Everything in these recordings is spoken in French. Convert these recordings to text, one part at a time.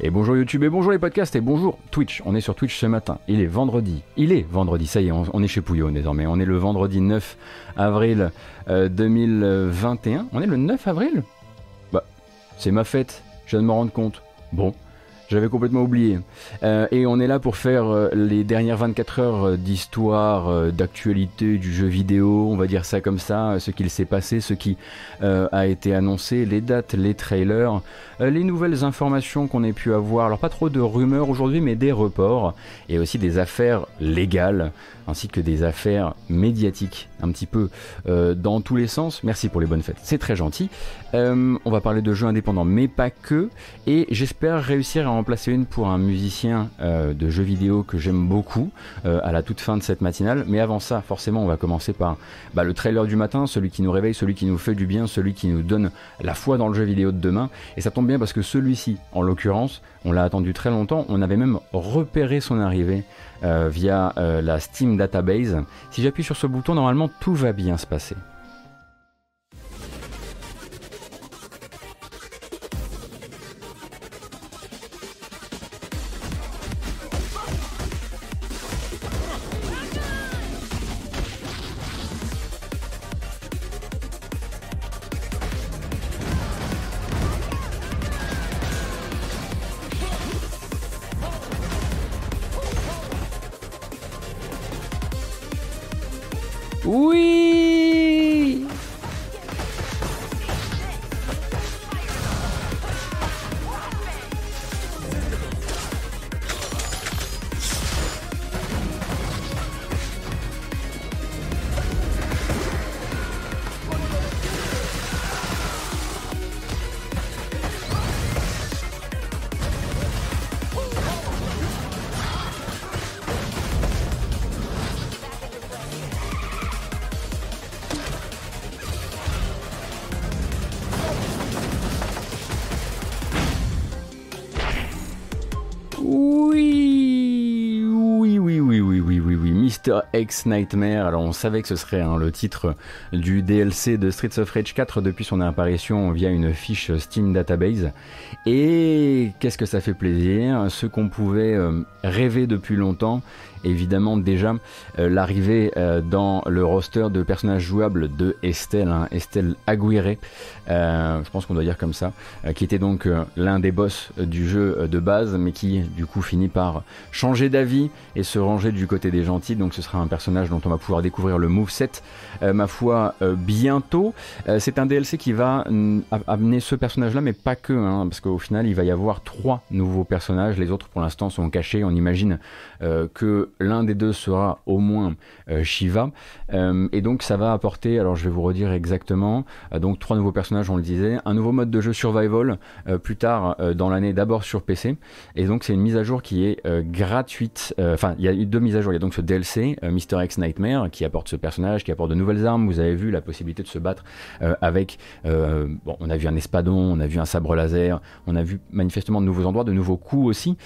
Et bonjour YouTube et bonjour les podcasts et bonjour Twitch. On est sur Twitch ce matin. Il est vendredi. Il est vendredi, ça y est, on, est chez Pouillon désormais. On est le vendredi 9 avril 2021. Euh, on est le 9 avril? Bah, c'est ma fête. Je viens de me rendre compte. Bon, j'avais complètement oublié. Euh, et on est là pour faire euh, les dernières 24 heures euh, d'histoire, d'actualité du jeu vidéo, on va dire ça comme ça, ce qu'il s'est passé, ce qui a été annoncé, les dates, les trailers, les nouvelles informations qu'on ait pu avoir. Alors pas trop de rumeurs aujourd'hui, mais des reports et aussi des affaires légales ainsi que des affaires médiatiques un petit peu dans tous les sens. Merci pour les bonnes fêtes, c'est très gentil. On va parler de jeux indépendants, mais pas que. Et j'espère réussir à en placer une pour un musicien euh, de jeux vidéo que j'aime beaucoup à la toute fin de cette matinale. Mais avant ça, forcément, on va commencer par bah, le trailer du matin, celui qui nous réveille, celui qui nous fait du bien, celui qui nous donne la foi dans le jeu vidéo de demain. Et ça tombe bien parce que celui-ci, en l'occurrence, on l'a attendu très longtemps. On avait même repéré son arrivée euh, via euh, la Steam Database. Si j'appuie sur ce bouton, normalement tout va bien se passer. X Nightmare. Alors on savait que ce serait hein, le titre du DLC de Streets of Rage 4 depuis son apparition via une fiche Steam Database. Et qu'est-ce que ça fait plaisir? Ce qu'on pouvait euh, rêver depuis longtemps, évidemment déjà euh, l'arrivée euh, dans le roster de personnages jouables de Estelle, hein, Estelle Aguirre, je pense qu'on doit dire comme ça, qui était donc l'un des boss du jeu de base, mais qui du coup finit par changer d'avis et se ranger du côté des gentils. Donc ce sera un personnage dont on va pouvoir découvrir le moveset, ma foi, bientôt. C'est un DLC qui va amener ce personnage-là, mais pas que, hein, parce qu'au final il va y avoir trois nouveaux personnages. Les autres pour l'instant sont cachés. On imagine que l'un des deux sera au moins euh, Shiva. Euh, et donc ça va apporter, alors je vais vous redire exactement, euh, donc trois nouveaux personnages, on le disait, un nouveau mode de jeu survival plus tard dans l'année, d'abord sur PC. Et donc c'est une mise à jour qui est gratuite. Enfin, il y a eu deux mises à jour. Il y a donc ce DLC, Mr. X Nightmare, qui apporte ce personnage, qui apporte de nouvelles armes. Vous avez vu la possibilité de se battre avec, bon, on a vu un espadon, on a vu un sabre laser, on a vu manifestement de nouveaux endroits, de nouveaux coups aussi,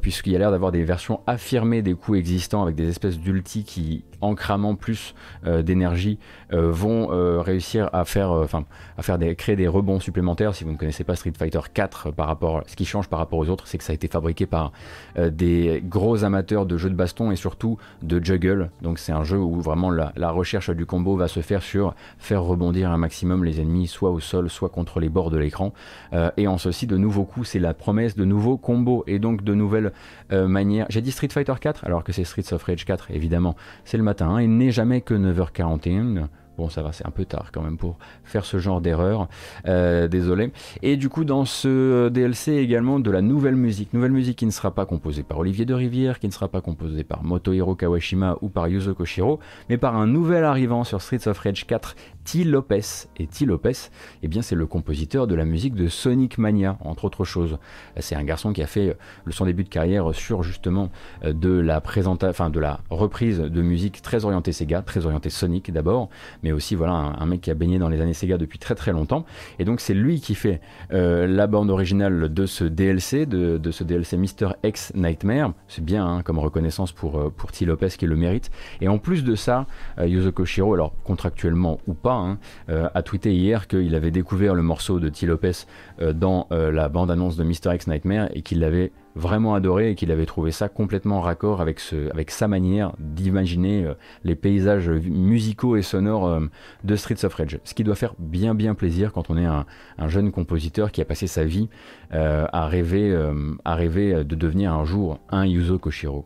puisqu'il y a l'air d'avoir des versions affirmées des coups existants avec des espèces d'ulti qui, en cramant plus euh, d'énergie, euh, vont euh, réussir à faire, enfin, à faire des, créer des rebonds supplémentaires. Si vous ne connaissez pas Street Fighter 4 par rapport, ce qui change par rapport aux autres, c'est que ça a été fabriqué par des gros amateurs de jeux de baston et surtout de juggle. Donc c'est un jeu où vraiment la, la, recherche du combo va se faire sur faire rebondir un maximum les ennemis, soit au sol, soit contre les bords de l'écran. et en ceci, de nouveaux coups, c'est la promesse de nouveaux combos et donc de nouvelles manières. J'ai dit Street Fighter 4 alors que c'est Streets of Rage 4, évidemment. C'est le il n'est jamais que 9h41. Bon, ça va, c'est un peu tard quand même pour faire ce genre d'erreur. Euh, désolé. Et du coup, dans ce DLC également de la nouvelle musique. Nouvelle musique qui ne sera pas composée par Olivier de Rivière, qui ne sera pas composée par Motohiro Kawashima ou par Yuzo Koshiro, mais par un nouvel arrivant sur Streets of Rage 4 T. Lopez. Et T. Lopez, eh bien, c'est le compositeur de la musique de Sonic Mania, entre autres choses. C'est un garçon qui a fait euh, son début de carrière sur justement euh, de la enfin de la reprise de musique très orientée Sega, très orientée Sonic d'abord, mais aussi voilà un, mec qui a baigné dans les années Sega depuis très très longtemps. Et donc c'est lui qui fait euh, la bande originale de ce DLC, de, ce DLC Mr. X Nightmare. C'est bien hein, comme reconnaissance pour, pour T. Lopez qui le mérite. Et en plus de ça, Yuzo Koshiro, alors contractuellement ou pas, hein, a tweeté hier qu'il avait découvert le morceau de T. Lopez dans la bande-annonce de Mr. X Nightmare et qu'il l'avait vraiment adoré et qu'il avait trouvé ça complètement raccord avec, avec sa manière d'imaginer euh, les paysages musicaux et sonores euh, de Streets of Rage. Ce qui doit faire bien bien plaisir quand on est un, jeune compositeur qui a passé sa vie euh, à, rêver, à rêver de devenir un jour un Yuzo Koshiro.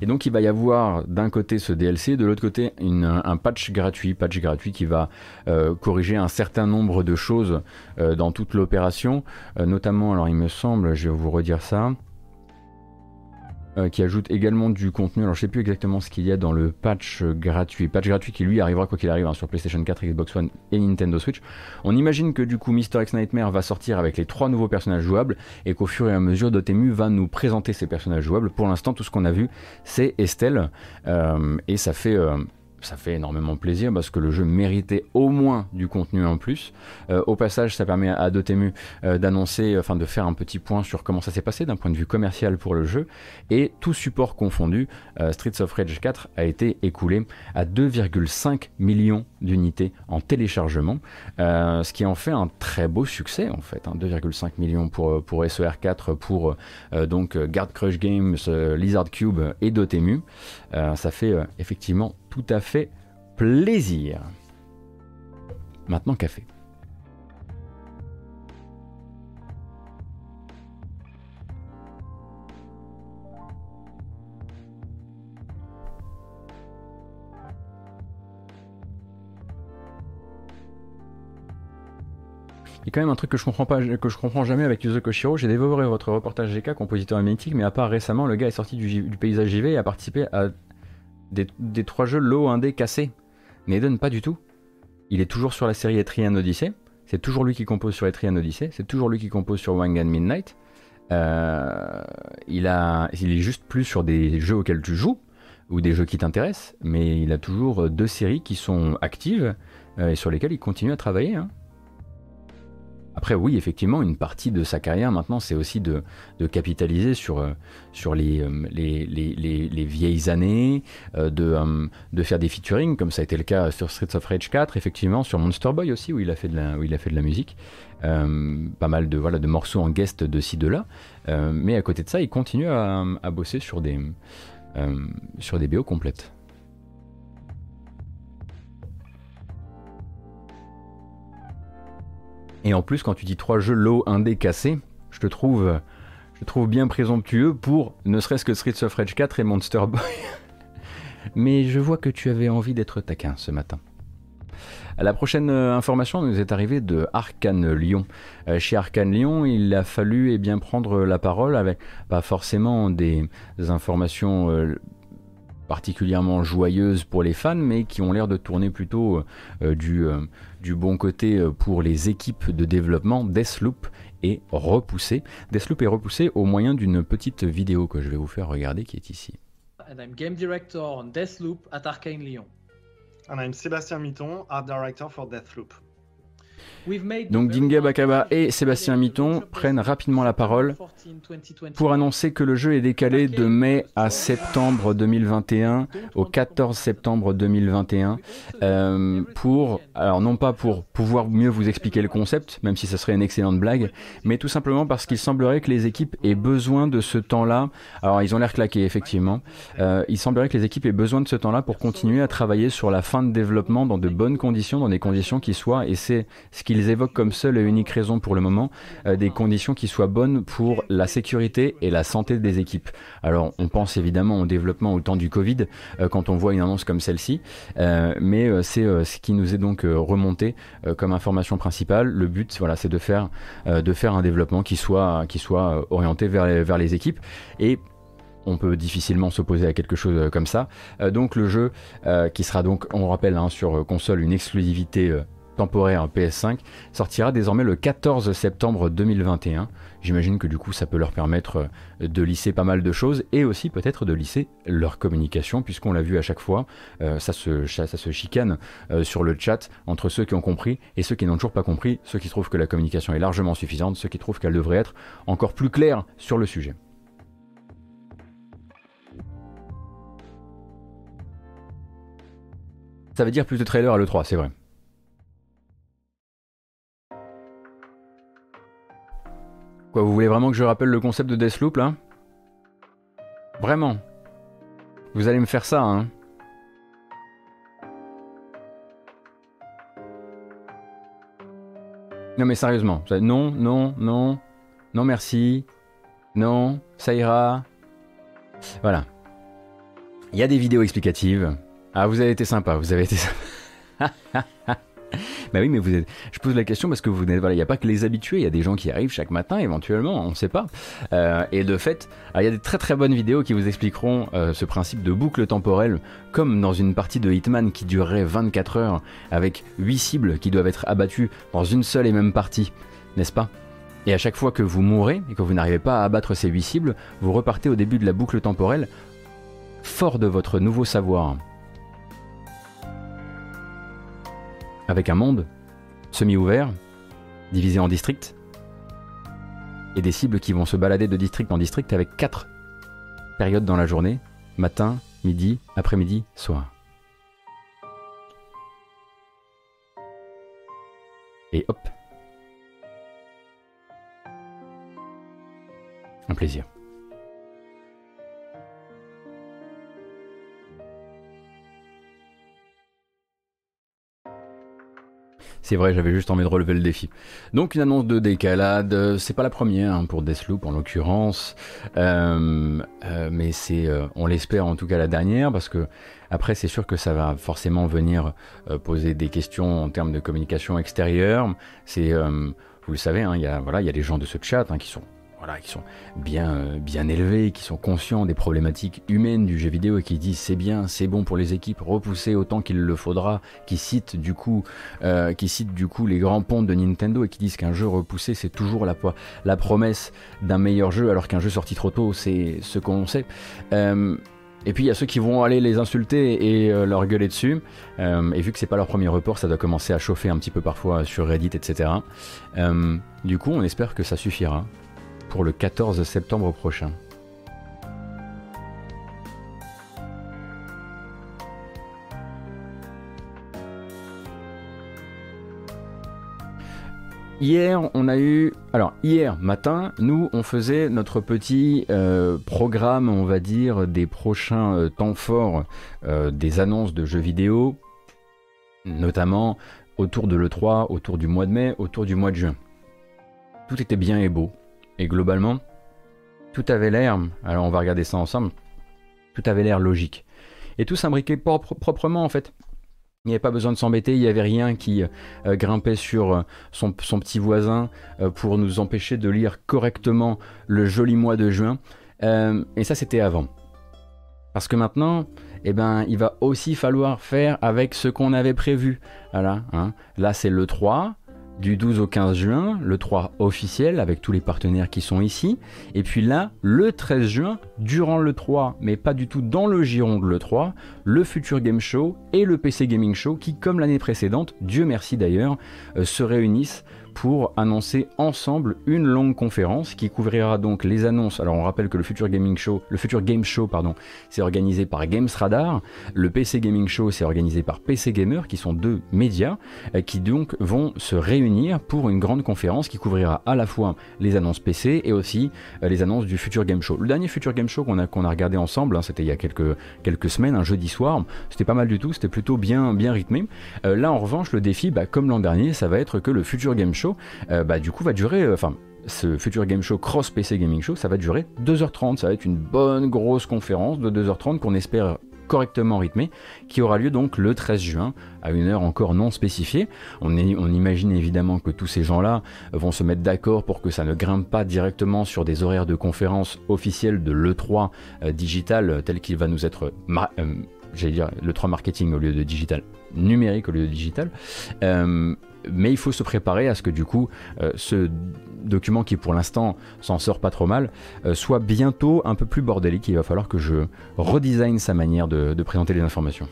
Et donc il va y avoir d'un côté ce DLC, de l'autre côté un patch gratuit, patch gratuit qui va euh, corriger un certain nombre de choses euh, dans toute l'opération, euh, notamment, alors il me semble, je vais vous redire ça, euh, qui ajoute également du contenu. Alors je sais plus exactement ce qu'il y a dans le patch gratuit. Patch gratuit qui lui arrivera quoi qu'il arrive hein, sur PlayStation 4, Xbox One et Nintendo Switch. On imagine que du coup Mister X Nightmare va sortir avec les trois nouveaux personnages jouables et qu'au fur et à mesure Dotemu va nous présenter ces personnages jouables. Pour l'instant tout ce qu'on a vu c'est Estelle euh, et ça fait euh, ça fait énormément plaisir parce que le jeu méritait au moins du contenu en plus. Euh, au passage, ça permet à Dotemu euh, d'annoncer, enfin de faire un petit point sur comment ça s'est passé d'un point de vue commercial pour le jeu. Et tout support confondu, euh, Streets of Rage 4 a été écoulé à 2,5 millions d'unités en téléchargement, ce qui en fait un très beau succès en fait. 2,5 hein. millions pour, pour SER4, pour donc Guard Crush Games, Lizard Cube et Dotemu. Ça fait effectivement tout à fait plaisir. Maintenant, café. Il y a quand même un truc que je comprends pas, que je comprends jamais avec Yuzo Koshiro. J'ai dévoré votre reportage GK, compositeur mythique, mais à part récemment, le gars est sorti du, paysage JV et a participé à des, trois jeux low indé cassés. N'Eden, pas du tout. Il est toujours sur la série Etrian Odyssey. C'est toujours lui qui compose sur Etrian Odyssey. C'est toujours lui qui compose sur Wangan Midnight. Euh, il est juste plus sur des jeux auxquels tu joues ou des jeux qui t'intéressent, mais il a toujours deux séries qui sont actives euh, et sur lesquelles il continue à travailler. Hein. Après, oui, effectivement, une partie de sa carrière maintenant, c'est aussi de, capitaliser sur, euh, euh, les, les, vieilles années, euh, de, faire des featuring, comme ça a été le cas sur Streets of Rage 4, effectivement, sur Monster Boy aussi, où il a fait de la, musique. pas mal de, morceaux en guest de ci, de là. mais à côté de ça, il continue à, à bosser sur des, sur des BO complètes. Et en plus, quand tu dis trois jeux low indé cassés, je te trouve, je trouve bien présomptueux pour ne serait-ce que Streets of Rage 4 et Monster Boy. Mais je vois que tu avais envie d'être taquin ce matin. La prochaine euh, information nous est arrivée de Arkane Lyon. Euh, chez Arkane Lyon, il a fallu eh bien, prendre la parole avec pas forcément des, informations euh, particulièrement joyeuses pour les fans, mais qui ont l'air de tourner plutôt du, du bon côté euh, pour les équipes de développement, Deathloop est repoussé. Deathloop est repoussé au moyen d'une petite vidéo que je vais vous faire regarder qui est ici. And I'm game director on Deathloop at Arkane Lyon. And I'm Sébastien Mitton, art director for Deathloop. Donc Dinga Bakaba et Sébastien Mitton prennent rapidement la parole pour annoncer que le jeu est décalé de mai à septembre 2021 au 14 septembre 2021 euh, pour alors non pas pour pouvoir mieux vous expliquer le concept même si ce serait une excellente blague mais tout simplement parce qu'il semblerait que les équipes aient besoin de ce temps-là. Alors ils ont l'air claqués effectivement. Euh, il semblerait que les équipes aient besoin de ce temps-là pour continuer à travailler sur la fin de développement dans de bonnes conditions dans des conditions qui soient et c'est ce qu'ils évoquent comme seule et unique raison pour le moment, euh, des conditions qui soient bonnes pour la sécurité et la santé des équipes. Alors on pense évidemment au développement au temps du Covid euh, quand on voit une annonce comme celle-ci, euh, mais c'est ce qui nous est donc remonté comme information principale. Le but, voilà, c'est de faire un développement qui soit orienté vers les, vers les équipes et on peut difficilement s'opposer à quelque chose comme ça. donc le jeu qui sera donc, on rappelle, hein, sur console une exclusivité temporaire PS5 sortira désormais le 14 septembre 2021. J'imagine que du coup ça peut leur permettre euh, de lisser pas mal de choses et aussi peut-être de lisser leur communication puisqu'on l'a vu à chaque fois, euh, ça, se, chicane euh, sur le chat entre ceux qui ont compris et ceux qui n'ont toujours pas compris, ceux qui trouvent que la communication est largement suffisante, ceux qui trouvent qu'elle devrait être encore plus claire sur le sujet. Ça veut dire plus de trailers à l'E3, c'est vrai. Quoi, vous voulez vraiment que je rappelle le concept de Deathloop là? Vraiment Vous allez me faire ça, hein Non mais sérieusement, non, non, non, non merci, non, ça ira. Voilà. Il y a des vidéos explicatives. Ah, vous avez été sympa, vous avez été sympa. bah oui, mais vous êtes. Je pose la question parce que vous n'êtes. Voilà, il n'y a pas que les habitués, il y a des gens qui arrivent chaque matin, éventuellement, on ne sait pas. Euh, et de fait, il y a des très très bonnes vidéos qui vous expliqueront euh, ce principe de boucle temporelle, comme dans une partie de Hitman qui durerait 24 heures, avec 8 cibles qui doivent être abattues dans une seule et même partie, n'est-ce pas? Et à chaque fois que vous mourrez et que vous n'arrivez pas à abattre ces 8 cibles, vous repartez au début de la boucle temporelle, fort de votre nouveau savoir. Avec un monde semi-ouvert, divisé en districts, et des cibles qui vont se balader de district en district avec quatre périodes dans la journée, matin, midi, après-midi, soir. Et hop. Un plaisir. C'est vrai, j'avais juste envie de relever le défi. Donc une annonce de décalade, euh, c'est pas la première hein, pour Deathloop en l'occurrence, euh, euh, mais c'est, on l'espère en tout cas la dernière parce que après c'est sûr que ça va forcément venir poser des questions en termes de communication extérieure. C'est, vous le savez, hein, il y a voilà, gens de ce chat hein, qui sont voilà, qui sont bien, euh, bien élevés, qui sont conscients des problématiques humaines du jeu vidéo et qui disent c'est bien, c'est bon pour les équipes, repousser autant qu'il le faudra, qui citent du coup, euh, qui citent du coup les grands ponts de Nintendo et qui disent qu'un jeu repoussé c'est toujours la, promesse d'un meilleur jeu alors qu'un jeu sorti trop tôt c'est ce qu'on sait. Euh, et puis il y a ceux qui vont aller les insulter et leur gueuler dessus. et vu que c'est pas leur premier report, ça doit commencer à chauffer un petit peu parfois sur Reddit, etc. du coup, on espère que ça suffira pour le 14 septembre prochain. Hier, on a eu. Alors, hier matin, nous, on faisait notre petit euh, programme, on va dire, des prochains euh, temps forts euh, des annonces de jeux vidéo, notamment autour de l'E3, autour du mois de mai, autour du mois de juin. Tout était bien et beau. Et globalement, tout avait l'air, alors on va regarder ça ensemble, tout avait l'air logique. Et tout s'imbriquait proprement en fait. Il n'y avait pas besoin de s'embêter, il n'y avait rien qui euh, grimpait sur euh, son, petit voisin euh, pour nous empêcher de lire correctement le joli mois de juin. et ça c'était avant. Parce que maintenant, eh ben, il va aussi falloir faire avec ce qu'on avait prévu. Voilà, hein. Là c'est le 3, du 12 au 15 juin, le 3 officiel avec tous les partenaires qui sont ici. Et puis là, le 13 juin, durant le 3, mais pas du tout dans le giron de le 3, le Future Game Show et le PC Gaming Show qui, comme l'année précédente, Dieu merci d'ailleurs, euh, se réunissent pour annoncer ensemble une longue conférence qui couvrira donc les annonces. Alors on rappelle que le Future Gaming Show, le Future Game Show pardon, c'est organisé par Games Radar, le PC Gaming Show c'est organisé par PC Gamer qui sont deux médias euh, qui donc vont se réunir pour une grande conférence qui couvrira à la fois les annonces PC et aussi euh, les annonces du Future Game Show. Le dernier Future Game Show qu'on a, qu'on a regardé ensemble, hein, c'était il y a quelques, quelques semaines, un jeudi soir, c'était pas mal du tout, c'était plutôt bien, bien rythmé. Euh, là en revanche le défi, bah, comme l'an dernier, ça va être que le Future Game Show euh, bah, du coup va durer, euh, enfin ce futur game show cross PC gaming show, ça va durer 2h30, ça va être une bonne grosse conférence de 2h30 qu'on espère correctement rythmée, qui aura lieu donc le 13 juin, à une heure encore non spécifiée. On, on imagine évidemment que tous ces gens-là vont se mettre d'accord pour que ça ne grimpe pas directement sur des horaires de conférence officiels de l'E3 euh, digital tel qu'il va nous être, j'allais dire, l'E3 marketing au lieu de digital numérique au lieu de digital mais il faut se préparer à ce que du coup euh, ce document qui pour l'instant s'en sort pas trop mal euh, soit bientôt un peu plus bordélique. Il va falloir que je redesign sa manière de, présenter les informations.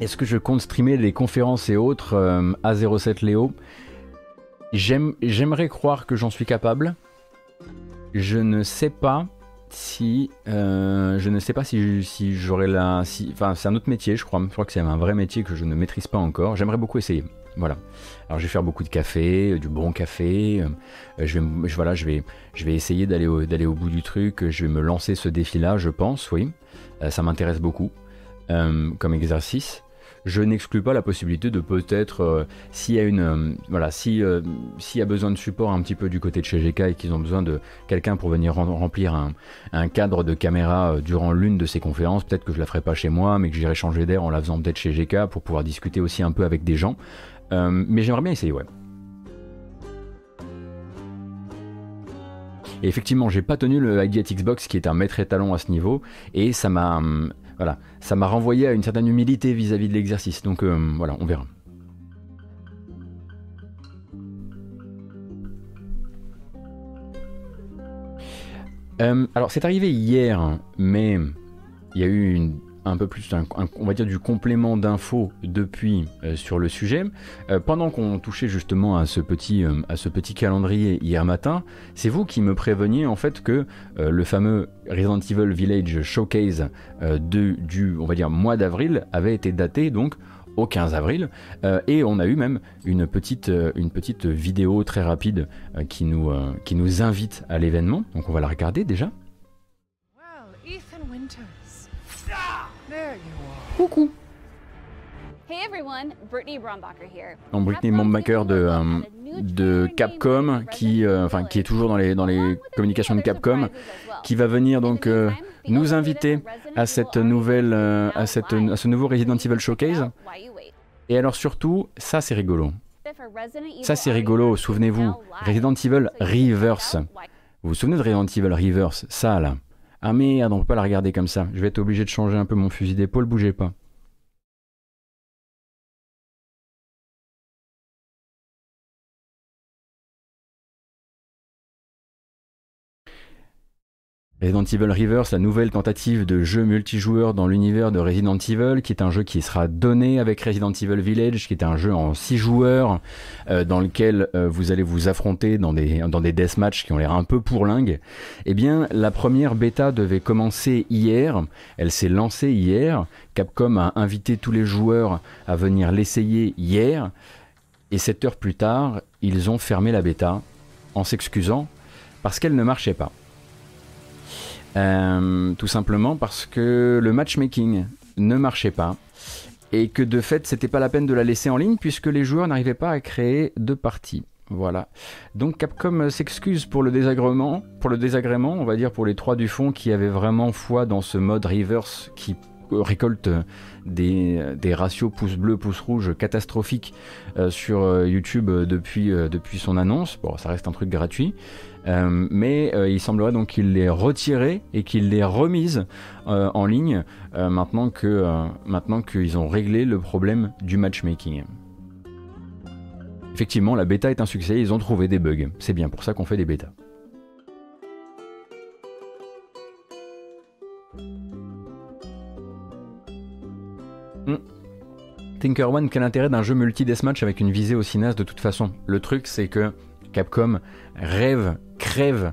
Est-ce que je compte streamer les conférences et autres euh, à 07 Léo? J'aimerais croire que j'en suis capable. Je ne sais pas si euh, je ne sais pas si, j'aurai la si enfin c'est un autre métier je crois. Je crois que c'est un vrai métier que je ne maîtrise pas encore. J'aimerais beaucoup essayer. Voilà. Alors je vais faire beaucoup de café euh, du bon café euh, je vais je, voilà je vais je vais essayer d'aller au, au bout du truc. Je vais me lancer ce défi là je pense oui. Ça m'intéresse beaucoup comme exercice je n'exclus pas la possibilité de peut-être, euh, s'il y a une, euh, voilà, si euh, y a besoin de support un petit peu du côté de chez GK et qu'ils ont besoin de quelqu'un pour venir remplir un, cadre de caméra durant l'une de ces conférences, peut-être que je la ferai pas chez moi, mais que j'irai changer d'air en la faisant peut-être chez GK pour pouvoir discuter aussi un peu avec des gens. mais j'aimerais bien essayer, ouais. Et effectivement, j'ai pas tenu le ID Xbox qui est un maître étalon à ce niveau, et ça m'a hum, voilà, ça m'a renvoyé à une certaine humilité vis-à-vis de l'exercice. Donc euh, voilà, on verra. Euh, alors c'est arrivé hier, mais il y a eu une un peu plus, on va dire, du complément d'infos depuis euh, sur le sujet. Euh, pendant qu'on touchait justement à ce petit, euh, à ce petit calendrier hier matin, c'est vous qui me préveniez en fait que le fameux Resident Evil Village Showcase de, du, on va dire, mois d'avril avait été daté donc au 15 avril et on a eu même une petite, une petite vidéo très rapide qui, nous, qui nous invite à l'événement. Donc on va la regarder déjà. Coucou. Hey everyone, Brittany Brombacher here. Donc Brittany Brombacher de, euh, de Capcom, qui, euh, enfin, qui est toujours dans les, dans les communications de Capcom, qui va venir donc euh, nous inviter à cette nouvelle, à, cette, à ce nouveau Resident Evil Showcase. Et alors surtout, ça c'est rigolo. Ça c'est rigolo, souvenez-vous, Resident Evil Reverse. Vous vous souvenez de Resident Evil Reverse Ça là? Ah merde, on peut pas la regarder comme ça. Je vais être obligé de changer un peu mon fusil d'épaule, bougez pas. Resident Evil Reverse, la nouvelle tentative de jeu multijoueur dans l'univers de Resident Evil, qui est un jeu qui sera donné avec Resident Evil Village, qui est un jeu en 6 joueurs, euh, dans lequel euh, vous allez vous affronter dans des, dans des deathmatchs qui ont l'air un peu pourlingues. Eh bien, la première bêta devait commencer hier, elle s'est lancée hier, Capcom a invité tous les joueurs à venir l'essayer hier, et 7 heures plus tard, ils ont fermé la bêta, en s'excusant, parce qu'elle ne marchait pas. Euh, tout simplement parce que le matchmaking ne marchait pas et que de fait c'était pas la peine de la laisser en ligne puisque les joueurs n'arrivaient pas à créer de parties. Voilà. Donc Capcom s'excuse pour le désagrément, pour le désagrément, on va dire pour les trois du fond qui avaient vraiment foi dans ce mode reverse qui récolte des, ratios pouce bleu, pouce rouge catastrophiques euh, sur euh, YouTube depuis, depuis son annonce. Bon, ça reste un truc gratuit. Euh, mais euh, il semblerait donc qu'il l'ait retiré et qu'il l'ait remise euh, en ligne maintenant que maintenant qu'ils ont réglé le problème du matchmaking. Effectivement, la bêta est un succès, ils ont trouvé des bugs. C'est bien pour ça qu'on fait des bêtas. Hmm. Tinker One, quel intérêt d'un jeu multi-deathmatch avec une visée aussi naze de toute façon? Le truc, c'est que Capcom rêve, crève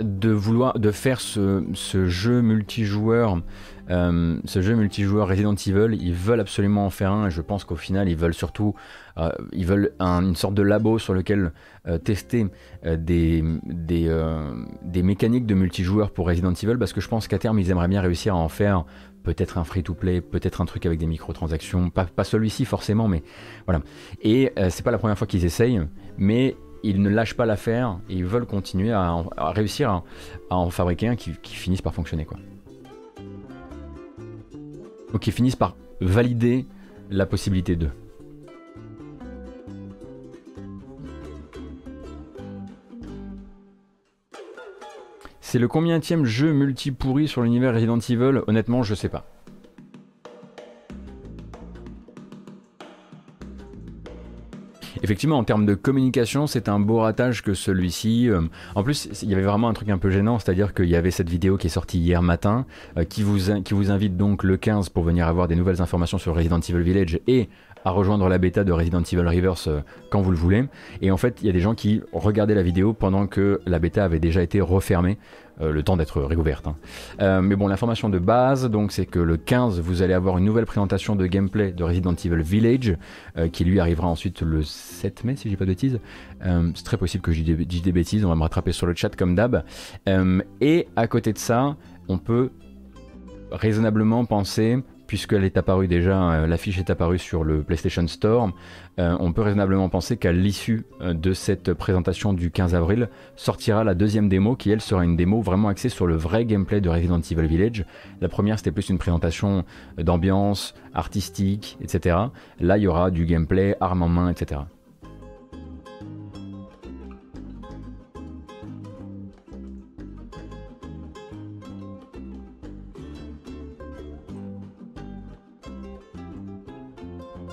de vouloir de faire ce, jeu multijoueur euh, ce jeu multijoueur Resident Evil ils veulent absolument en faire un et je pense qu'au final ils veulent surtout euh, ils veulent une sorte de labo sur lequel euh, tester des, mécaniques de multijoueur pour Resident Evil parce que je pense qu'à terme ils aimeraient bien réussir à en faire peut-être un free-to-play, peut-être un truc avec des microtransactions, pas, pas celui-ci forcément, mais voilà. Et c'est pas la première fois qu'ils essayent, mais ils ne lâchent pas l'affaire et ils veulent continuer à, réussir à, en fabriquer un qui, finisse par fonctionner. Quoi. Donc ils finissent par valider la possibilité d'eux. C'est le combienième jeu multi pourri sur l'univers Resident Evil? Honnêtement, je sais pas. Effectivement, en termes de communication, c'est un beau ratage que celui-ci. Euh, en plus, il y avait vraiment un truc un peu gênant, c'est-à-dire qu'il y avait cette vidéo qui est sortie hier matin, euh, qui, vous, qui vous invite donc le 15 pour venir avoir des nouvelles informations sur Resident Evil Village et à rejoindre la bêta de Resident Evil Reverse euh, quand vous le voulez. Et en fait, il y a des gens qui regardaient la vidéo pendant que la bêta avait déjà été refermée le temps d'être réouverte. Hein. Euh, mais bon, l'information de base, donc, c'est que le 15, vous allez avoir une nouvelle présentation de gameplay de Resident Evil Village, euh, qui lui arrivera ensuite le 7 mai, si dis pas de bêtises. c'est très possible que je dise des bêtises, on va me rattraper sur le chat comme d'hab. et à côté de ça, on peut raisonnablement penser puisqu'elle est apparue déjà, euh, l'affiche est apparue sur le PlayStation Store, euh, on peut raisonnablement penser qu'à l'issue euh, de cette présentation du 15 avril sortira la deuxième démo qui elle sera une démo vraiment axée sur le vrai gameplay de Resident Evil Village. La première c'était plus une présentation d'ambiance, artistique, etc. Là il y aura du gameplay, arme en main, etc.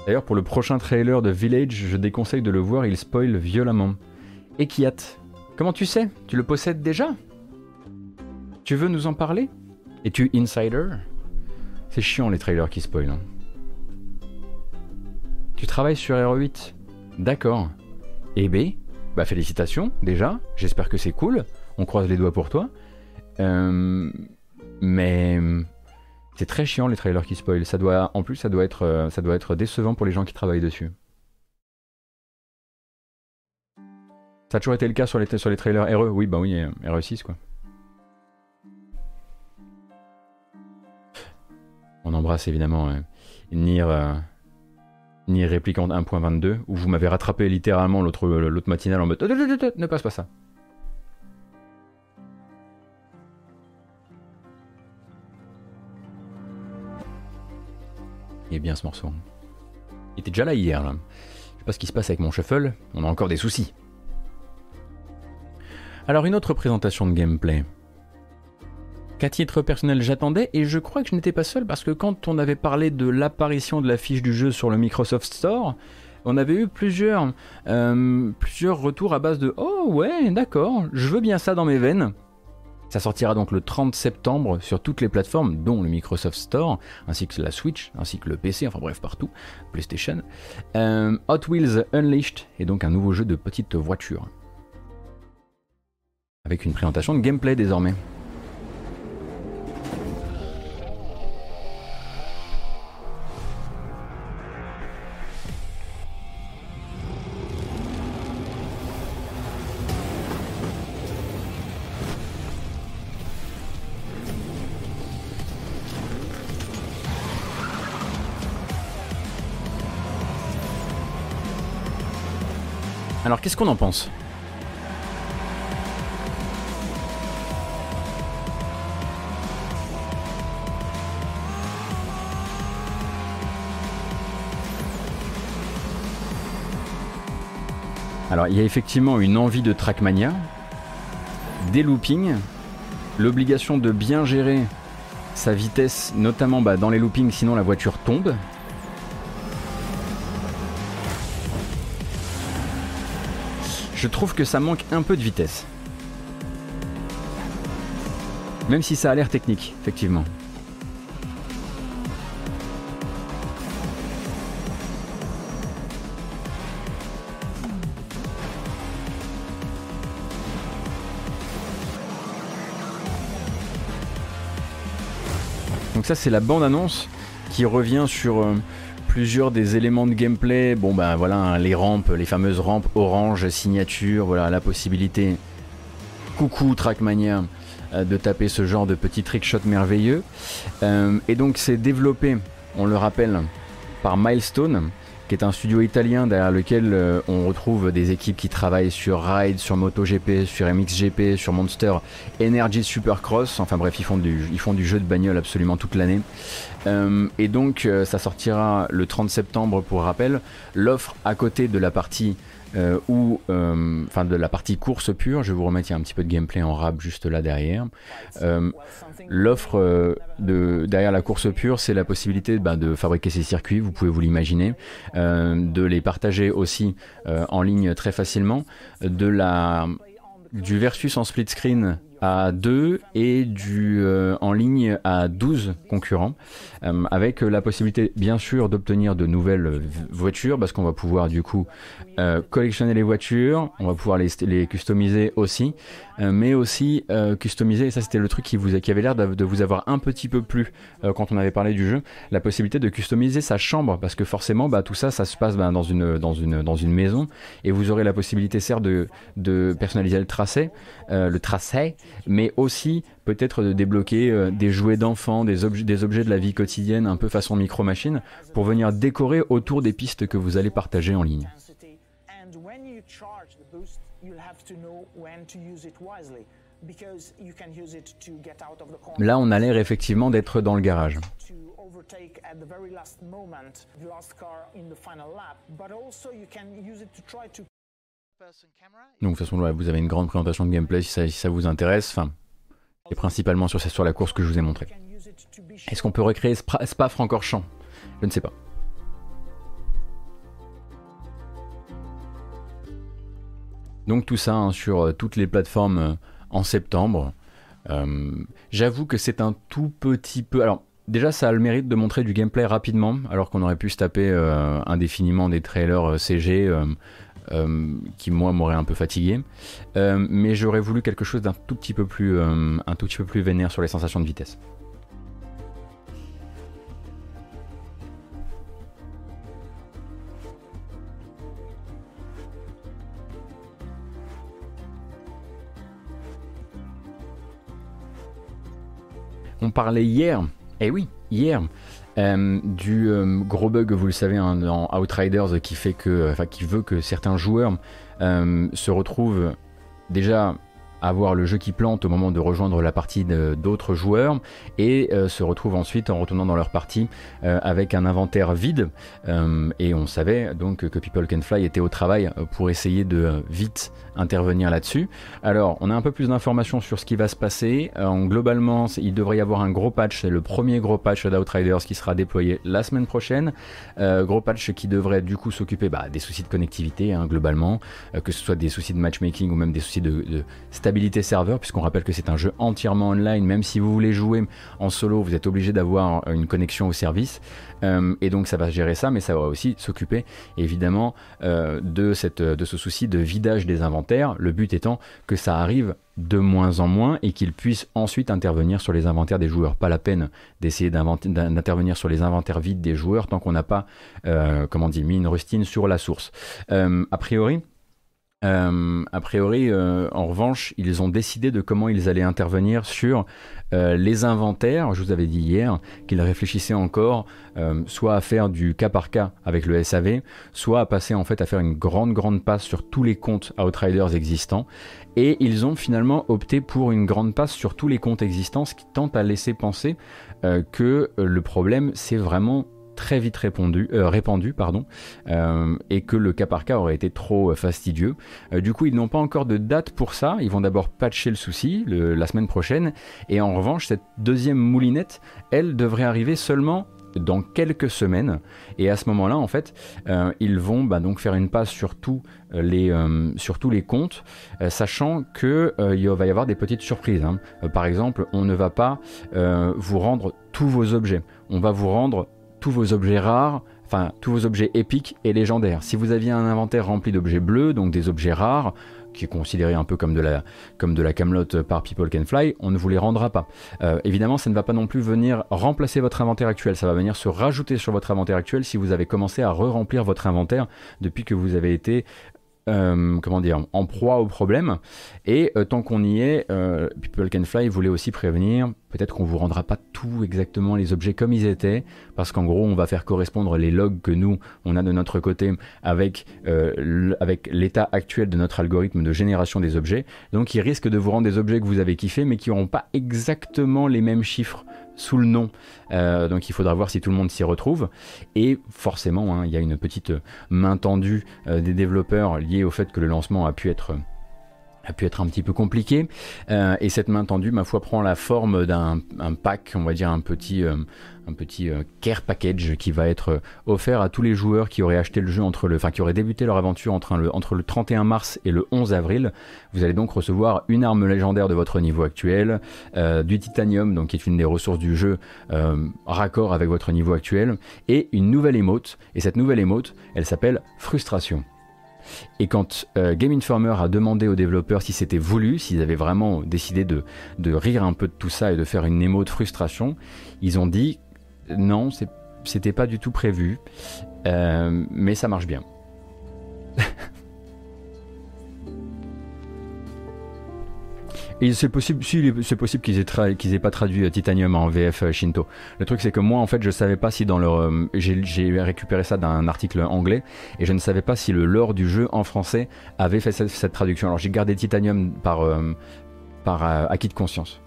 D'ailleurs, pour le prochain trailer de Village, je déconseille de le voir, il spoil violemment. Et Kiat, comment tu sais? Tu le possèdes déjà? Tu veux nous en parler? Es-tu insider? C'est chiant les trailers qui spoilent. Hein. Tu travailles sur r 8 D'accord. Eh ben, bah félicitations déjà, j'espère que c'est cool, on croise les doigts pour toi. Euh, mais c'est très chiant les trailers qui spoilent. Ça doit, en plus, ça doit être, euh, ça doit être décevant pour les gens qui travaillent dessus. Ça a toujours été le cas sur les, sur les trailers RE, oui, bah oui, euh, RE6 quoi. On embrasse évidemment euh, Nier, euh, Nier Réplicante 1.22, où vous m'avez rattrapé littéralement l'autre matinale en mode ne passe pas ça. Il bien ce morceau. Il était déjà là hier. Là. Je sais pas ce qui se passe avec mon shuffle. On a encore des soucis. Alors une autre présentation de gameplay. Qu'à titre personnel j'attendais et je crois que je n'étais pas seul parce que quand on avait parlé de l'apparition de la fiche du jeu sur le Microsoft Store, on avait eu plusieurs, euh, plusieurs retours à base de Oh ouais d'accord, je veux bien ça dans mes veines. Ça sortira donc le 30 septembre sur toutes les plateformes, dont le Microsoft Store, ainsi que la Switch, ainsi que le PC, enfin bref partout, PlayStation. Euh, Hot Wheels Unleashed est donc un nouveau jeu de petite voiture. Avec une présentation de gameplay désormais. Qu'est-ce qu'on en pense Alors il y a effectivement une envie de Trackmania, des loopings, l'obligation de bien gérer sa vitesse, notamment bah, dans les loopings, sinon la voiture tombe. Je trouve que ça manque un peu de vitesse. Même si ça a l'air technique, effectivement. Donc ça c'est la bande-annonce qui revient sur euh, plusieurs des éléments de gameplay. Bon ben voilà, hein, les rampes, les fameuses rampes orange, signature, voilà la possibilité. Coucou Trackmania euh, de taper ce genre de petit trickshot merveilleux. Euh, et donc c'est développé, on le rappelle, par Milestone, qui est un studio italien derrière lequel euh, on retrouve des équipes qui travaillent sur Ride, sur MotoGP, sur MXGP, sur Monster, Energy Supercross. Enfin bref, ils font du, jeu de bagnole absolument toute l'année. Euh, et donc euh, ça sortira le 30 septembre pour rappel. L'offre à côté de la partie ou enfin de la partie course pure, je vais vous remettre un petit peu de gameplay en rap juste là derrière. L'offre de derrière la course pure, c'est la possibilité bah, de fabriquer ces circuits, vous pouvez vous l'imaginer, de les partager aussi en ligne très facilement, de la du versus en split screen à 2 et du en ligne à 12 concurrents, avec la possibilité bien sûr d'obtenir de nouvelles voitures, parce qu'on va pouvoir du coup collectionner les voitures, on va pouvoir les, les customiser aussi, mais aussi customiser, et ça c'était le truc qui, vous, qui avait l'air de vous avoir un petit peu plu quand on avait parlé du jeu, la possibilité de customiser sa chambre, parce que forcément bah, tout ça, ça se passe bah, dans, une, dans, une, dans une maison, et vous aurez la possibilité certes de, de personnaliser le tracé, le tracé, mais aussi peut-être de débloquer euh, des jouets d'enfants, des, objets, des objets de la vie quotidienne, un peu façon micro-machine, pour venir décorer autour des pistes que vous allez partager en ligne. Là, on a l'air effectivement d'être dans le garage. Donc de toute façon, vous avez une grande présentation de gameplay si ça, vous intéresse. Enfin, et principalement sur, sur la course que je vous ai montré. Est-ce qu'on peut recréer Spa, Spa Francorchamps Je ne sais pas. Donc tout ça hein, sur euh, toutes les plateformes euh, en septembre. Euh, j'avoue que c'est un tout petit peu... Alors déjà ça a le mérite de montrer du gameplay rapidement, alors qu'on aurait pu se taper indéfiniment des trailers CG euh, qui moi m'aurait un peu fatigué. Euh, mais j'aurais voulu quelque chose d'un tout petit peu plus, euh, un tout petit peu plus vénère sur les sensations de vitesse. On parlait hier, eh oui, hier, euh, du euh, gros bug, vous le savez, hein, dans Outriders qui fait que, enfin, qui veut que certains joueurs euh, se retrouvent déjà avoir le jeu qui plante au moment de rejoindre la partie d'autres joueurs et euh, se retrouvent ensuite en retournant dans leur partie euh, avec un inventaire vide euh, et on savait donc que People Can Fly était au travail pour essayer de vite intervenir là-dessus. Alors on a un peu plus d'informations sur ce qui va se passer. globalement il devrait y avoir un gros patch, c'est le premier gros patch d'Outriders qui sera déployé la semaine prochaine. gros patch qui devrait du coup s'occuper bah, des soucis de connectivité hein, globalement, que ce soit des soucis de matchmaking ou même des soucis de, de stabilité serveur, puisqu'on rappelle que c'est un jeu entièrement online, même si vous voulez jouer en solo, vous êtes obligé d'avoir une connexion au service. Euh, et donc ça va gérer ça, mais ça va aussi s'occuper évidemment euh, de, cette, de ce souci de vidage des inventaires, le but étant que ça arrive de moins en moins et qu'il puisse ensuite intervenir sur les inventaires des joueurs. Pas la peine d'essayer d'intervenir sur les inventaires vides des joueurs tant qu'on n'a pas, euh, comment dire, mis une rustine sur la source. a priori, euh, a priori, euh, en revanche, ils ont décidé de comment ils allaient intervenir sur euh, les inventaires. Je vous avais dit hier qu'ils réfléchissaient encore soit à faire du cas par cas avec le SAV, soit à passer en fait à faire une grande grande passe sur tous les comptes Outriders existants. Et ils ont finalement opté pour une grande passe sur tous les comptes existants, ce qui tente à laisser penser que le problème c'est vraiment très vite répondu, euh, répandu pardon, euh, et que le cas par cas aurait été trop euh, fastidieux. du coup, ils n'ont pas encore de date pour ça. Ils vont d'abord patcher le souci la semaine prochaine. Et en revanche, cette deuxième moulinette, elle devrait arriver seulement dans quelques semaines. Et à ce moment-là, en fait, ils vont bah, donc faire une passe sur, les, sur tous les comptes, sachant qu'il va y avoir des petites surprises. Hein. par exemple, on ne va pas vous rendre tous vos objets. On va vous rendre vos objets rares, enfin tous vos objets épiques et légendaires. Si vous aviez un inventaire rempli d'objets bleus, donc des objets rares, qui est considéré un peu comme de la comme par People Can Fly, on ne vous les rendra pas. Euh, évidemment, ça ne va pas non plus venir remplacer votre inventaire actuel, ça va venir se rajouter sur votre inventaire actuel si vous avez commencé à re-remplir votre inventaire depuis que vous avez été euh, comment dire, en proie au problème. Et euh, tant qu'on y est, euh, People Can Fly voulait aussi prévenir, peut-être qu'on vous rendra pas tout exactement les objets comme ils étaient, parce qu'en gros, on va faire correspondre les logs que nous, on a de notre côté avec, avec l'état actuel de notre algorithme de génération des objets. Donc, il risque de vous rendre des objets que vous avez kiffés, mais qui n'auront pas exactement les mêmes chiffres sous le nom. Euh, donc il faudra voir si tout le monde s'y retrouve. Et forcément, hein, il y a une petite main tendue euh, des développeurs liée au fait que le lancement a pu être a pu être un petit peu compliqué. Euh, et cette main tendue, ma foi, prend la forme d'un pack, on va dire un petit, un petit euh, care package qui va être offert à tous les joueurs qui auraient acheté le jeu entre le, enfin qui auraient débuté leur aventure entre le, entre le 31 mars et le 11 avril. Vous allez donc recevoir une arme légendaire de votre niveau actuel, du titanium, donc qui est une des ressources du jeu, raccord avec votre niveau actuel, et une nouvelle émote. Et cette nouvelle émote, elle s'appelle frustration. Et quand euh, Game Informer a demandé aux développeurs si c'était voulu, s'ils avaient vraiment décidé de, rire un peu de tout ça et de faire une émo de frustration, ils ont dit non, c'était pas du tout prévu, euh, mais ça marche bien. C'est possible, possible qu'ils aient, pas traduit euh, Titanium en VF euh, Shinto. Le truc c'est que moi en fait je savais pas si dans leur, j'ai récupéré ça d'un article anglais et je ne savais pas si le lore du jeu en français avait fait cette, traduction. Alors j'ai gardé Titanium par, par acquis de conscience.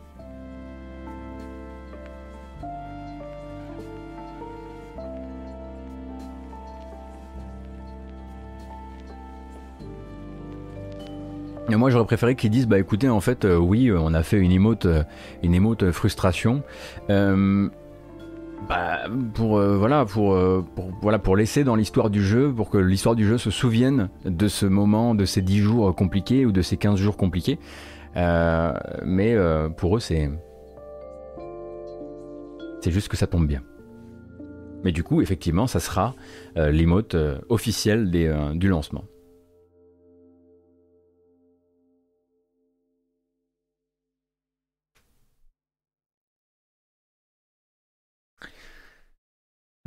Moi j'aurais préféré qu'ils disent bah écoutez en fait euh, oui euh, on a fait une émote euh, une émote frustration. Bah, pour voilà pour, voilà pour laisser dans l'histoire du jeu pour que l'histoire du jeu se souvienne de ce moment de ces 10 jours compliqués ou de ces 15 jours compliqués. Mais pour eux c'est c'est juste que ça tombe bien. Mais du coup effectivement ça sera l'émote officielle du lancement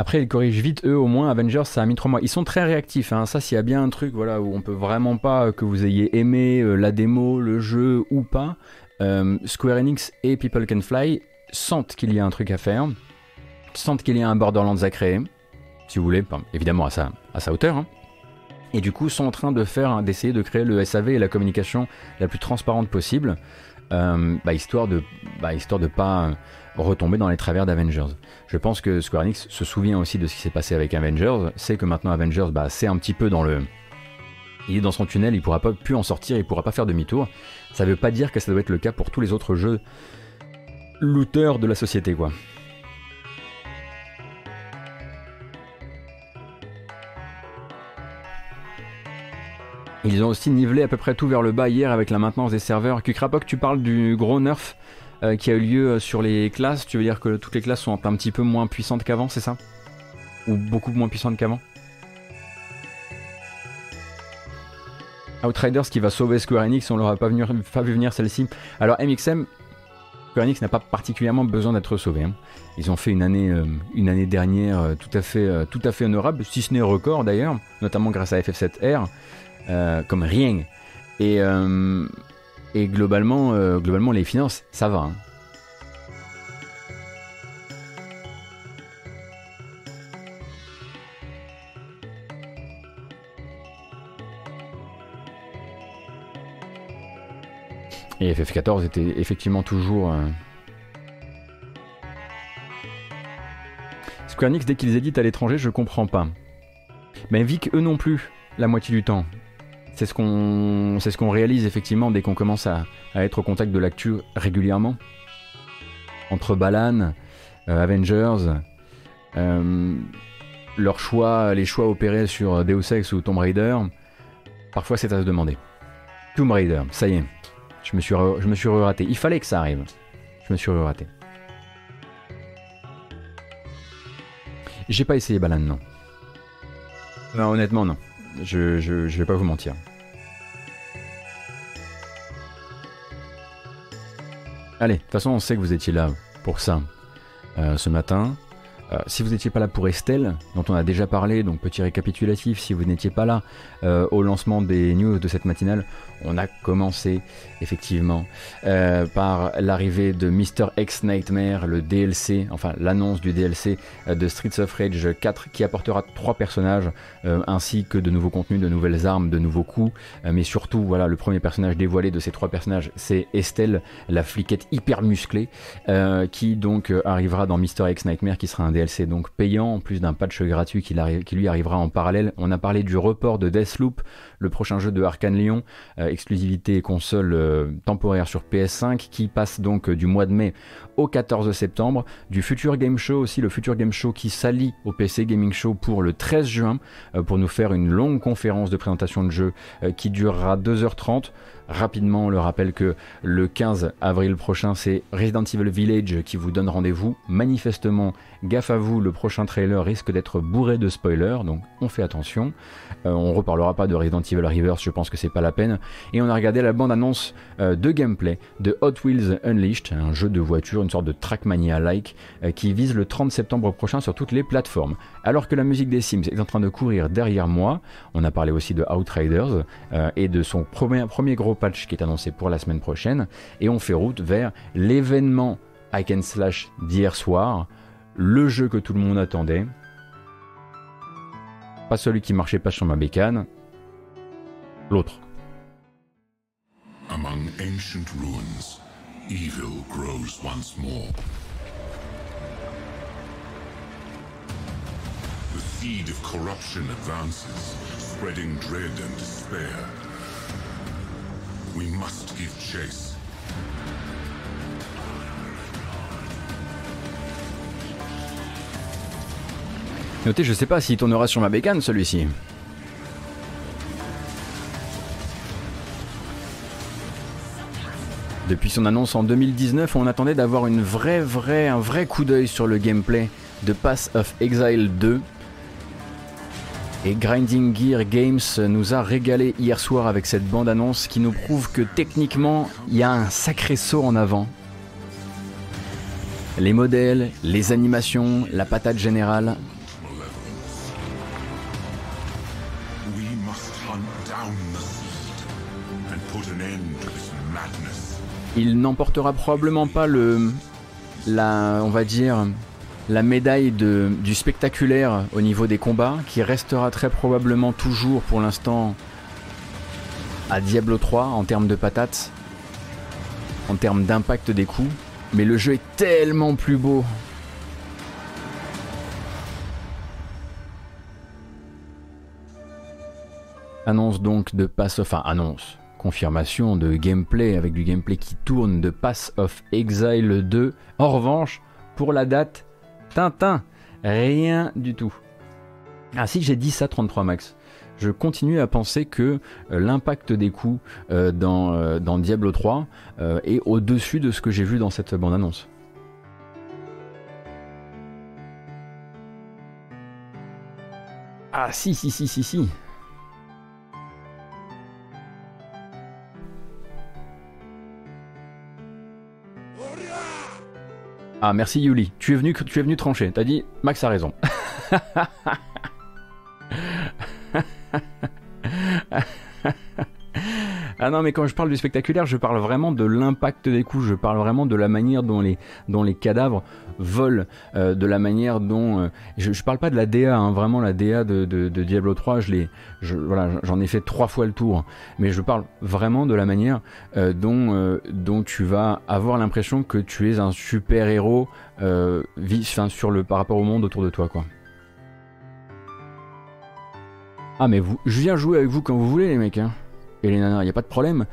Après, ils corrigent vite, eux au moins. Avengers, ça a mis trois mois. Ils sont très réactifs. Hein. Ça, s'il y a bien un truc voilà, où on peut vraiment pas que vous ayez aimé euh, la démo, le jeu ou pas, euh, Square Enix et People Can Fly sentent qu'il y a un truc à faire, sentent qu'il y a un Borderlands à créer, si vous voulez, évidemment à sa, à sa hauteur. Hein. Et du coup, sont en train de faire, d'essayer de créer le SAV et la communication la plus transparente possible, euh, bah, histoire de, bah, histoire de pas retomber dans les travers d'Avengers. Je pense que Square Enix se souvient aussi de ce qui s'est passé avec Avengers, c'est que maintenant Avengers, bah, c'est un petit peu dans le... Il est dans son tunnel, il pourra pas plus en sortir, il pourra pas faire demi-tour. Ça veut pas dire que ça doit être le cas pour tous les autres jeux looters de la société, quoi. Ils ont aussi nivelé à peu près tout vers le bas hier avec la maintenance des serveurs. Kukrapok, tu parles du gros nerf euh, qui a eu lieu euh, sur les classes. Tu veux dire que toutes les classes sont un petit peu moins puissantes qu'avant, c'est ça? Ou beaucoup moins puissantes qu'avant? Outriders qui va sauver Square Enix, on l'aura pas, pas vu venir celle-ci. Alors MXM, Square Enix n'a pas particulièrement besoin d'être sauvé. Hein. Ils ont fait une année, euh, une année dernière tout, à fait, tout à fait honorable, si ce n'est record d'ailleurs, notamment grâce à FF7R, comme rien. Et, et globalement, euh, globalement les finances, ça va. Hein. Et FF14 était effectivement toujours... Euh, Square Enix, dès qu'ils éditent à l'étranger, je comprends pas. Mais Vic, eux non plus, la moitié du temps. C'est ce qu'on ce qu'on réalise effectivement dès qu'on commence à, être au contact de l'actu régulièrement. Entre Balan, euh, Avengers, euh, leurs choix, les choix opérés sur Deus Ex ou Tomb Raider, parfois c'est à se demander. Tomb Raider, ça y est, je me suis, je me suis raté. Il fallait que ça arrive. Je me suis raté. J'ai pas essayé Balan, non. Non, honnêtement, non. Je, je, je vais pas vous mentir. Allez, de toute façon, on sait que vous étiez là pour ça euh, ce matin. Euh, si vous n'étiez pas là pour Estelle, dont on a déjà parlé, donc petit récapitulatif, si vous n'étiez pas là euh, au lancement des news de cette matinale, on a commencé effectivement euh, par l'arrivée de Mr. X Nightmare, le DLC, enfin l'annonce du DLC de Streets of Rage 4 qui apportera trois personnages ainsi que de nouveaux contenus, de nouvelles armes, de nouveaux coups, mais surtout voilà le premier personnage dévoilé de ces trois personnages, c'est Estelle, la fliquette hyper musclée, qui donc arrivera dans Mr. X Nightmare, qui sera un DLC donc payant, en plus d'un patch gratuit qui, lui arrivera en parallèle. On a parlé du report de Deathloop, le prochain jeu de Arkane Lyon, euh, exclusivité console euh, temporaire sur PS5, qui passe donc du mois de mai au 14 septembre. Du Future Game Show aussi, le Future Game Show qui s'allie au PC Gaming Show pour le 13 juin, pour nous faire une longue conférence de présentation de jeu qui durera 2h30. Rapidement, on le rappelle que le 15 avril prochain, c'est Resident Evil Village qui vous donne rendez-vous. Manifestement, gaffe à vous, le prochain trailer risque d'être bourré de spoilers, donc on fait attention. On euh, on reparlera pas de Resident Evil Reverse, je pense que c'est pas la peine. Et on a regardé la bande-annonce euh, de gameplay de Hot Wheels Unleashed, un jeu de voiture, une sorte de Trackmania-like, euh, qui vise le 30 septembre prochain sur toutes les plateformes. Alors que la musique des Sims est en train de courir derrière moi, on a parlé aussi de Outriders et de son premier, premier gros patch qui est annoncé pour la semaine prochaine, et on fait route vers l'événement Hack and Slash d'hier soir, le jeu que tout le monde attendait. Pas celui qui marchait pas sur ma bécane, l'autre. Among ancient ruins, evil grows once more. The seed of corruption advances, spreading dread and despair. We must give chase. Notez, je sais pas s'il tournera sur ma bécane celui-ci. Depuis son annonce en 2019, on attendait d'avoir un vrai coup d'œil sur le gameplay de Pass of Exile 2. Et Grinding Gear Games nous a régalé hier soir avec cette bande-annonce qui nous prouve que techniquement, il y a un sacré saut en avant. Les modèles, les animations, la patate générale, Il n'emportera probablement pas le, la, on va dire, la médaille du spectaculaire au niveau des combats, qui restera très probablement toujours pour l'instant à Diablo 3 en termes de patates, en termes d'impact des coups. Mais le jeu est tellement plus beau. Annonce donc de passe, enfin annonce, confirmation de gameplay avec du gameplay qui tourne de Pass of Exile 2. En revanche, pour la date, Tintin, rien du tout. Ah si j'ai dit ça 33 max. Je continue à penser que euh, l'impact des coups euh, dans, euh, dans, Diablo 3 est au-dessus de ce que j'ai vu dans cette bande-annonce. Ah si si si si si Ah, merci Yuli. Tu es venu, tu es venu trancher. T'as dit, Max a raison. Ah non, mais quand je parle du spectaculaire, je parle vraiment de l'impact des coups, je parle vraiment de la manière dont les, dont les cadavres volent, euh, de la manière dont... Euh, je, parle pas de la DA, hein, vraiment la DA de, Diablo 3, je voilà, j'en ai fait trois fois le tour, mais je parle vraiment de la manière euh, dont, dont tu vas avoir l'impression que tu es un super héros sur le, par rapport au monde autour de toi, quoi. Ah mais vous, je viens jouer avec vous quand vous voulez les mecs. Hein et il n'y a pas de problème.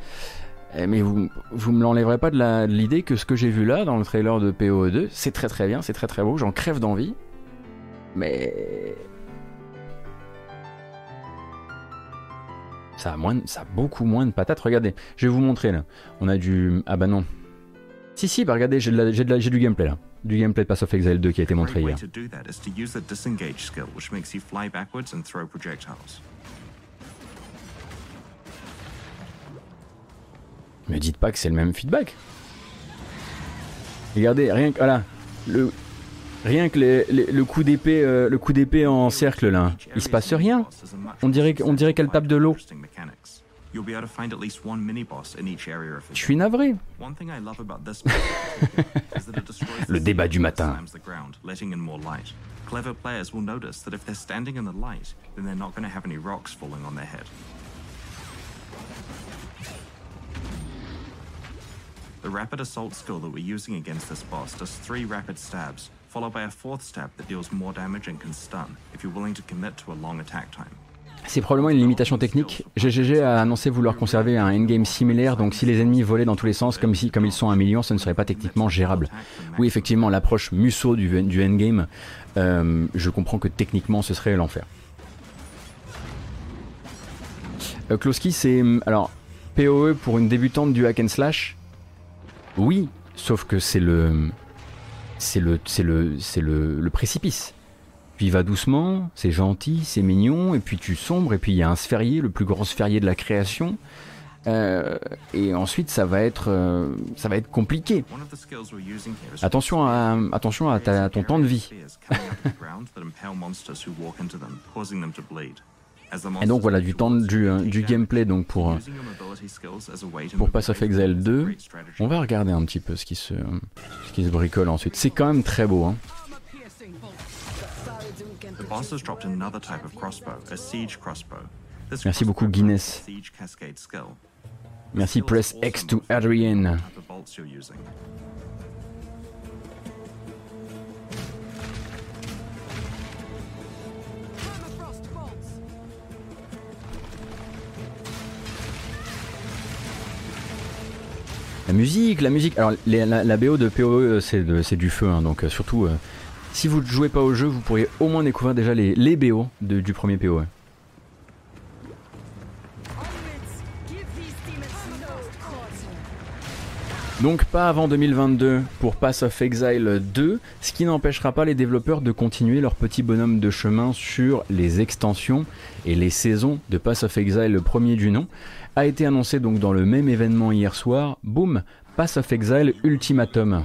Eh, mais vous, vous me l'enlèverez pas de l'idée que ce que j'ai vu là dans le trailer de PoE2, c'est très très bien, c'est très très beau, j'en crève d'envie. Mais. Ça a, ça beaucoup moins de patates. Regardez, je vais vous montrer là. On a du. Ah bah non. Si, si, bah regardez, j'ai du gameplay là. Du gameplay de Pass of Exile 2 qui a été montré hier. Me dites pas que c'est le même feedback. Regardez, rien que voilà, le rien que le coup d'épée, euh, le coup d'épée en cercle là, il se passe rien. On dirait, on dirait qu'elle tape de l'eau. Je suis navré. le débat du matin. The rapid assault skill that we're using against this boss does 3 rapid stabs, followed by a fourth step that deals more damage and can stun if you're willing to commit to a long attack time. C'est probablement une limitation technique. GGG a annoncé vouloir conserver un endgame similaire, donc si les ennemis volaient dans tous les sens, comme, si, comme ils sont un million, ce ne serait pas techniquement gérable. Oui, effectivement, l'approche Musso du, du endgame, euh, je comprends que techniquement ce serait l'enfer. Euh, Kloski, c'est. Alors, PoE pour une débutante du hack and slash Oui, sauf que c'est le. C'est le, c'est le, c'est le, le précipice. Puis il va doucement, c'est gentil, c'est mignon, et puis tu sombres, et puis il y a un sphérié, le plus grand sphérié de la création. Euh, et ensuite, ça va être, euh, ça va être compliqué. Attention à, attention à, ta- à ton temps de vie. Et donc voilà du temps du, damage, gameplay donc pour, euh, pour Pass of Exile them is 2. a great strategy. On va regarder un petit peu ce qui se, ce qui se bricole ensuite. C'est quand même très beau. Hein. Merci beaucoup, Guinness. Merci Press X to Adrian. La musique, la musique. Alors la, BO de PoE c'est du feu, hein, donc euh, surtout euh, si vous ne jouez pas au jeu, vous pourriez au moins découvrir déjà les, BO du premier PoE. Donc pas avant 2022 pour Pass of Exile 2, ce qui n'empêchera pas les développeurs de continuer leur petit bonhomme de chemin sur les extensions et les saisons de Pass of Exile le premier du nom. A été annoncé donc dans le même événement hier soir, boum, Pass of Exile Ultimatum.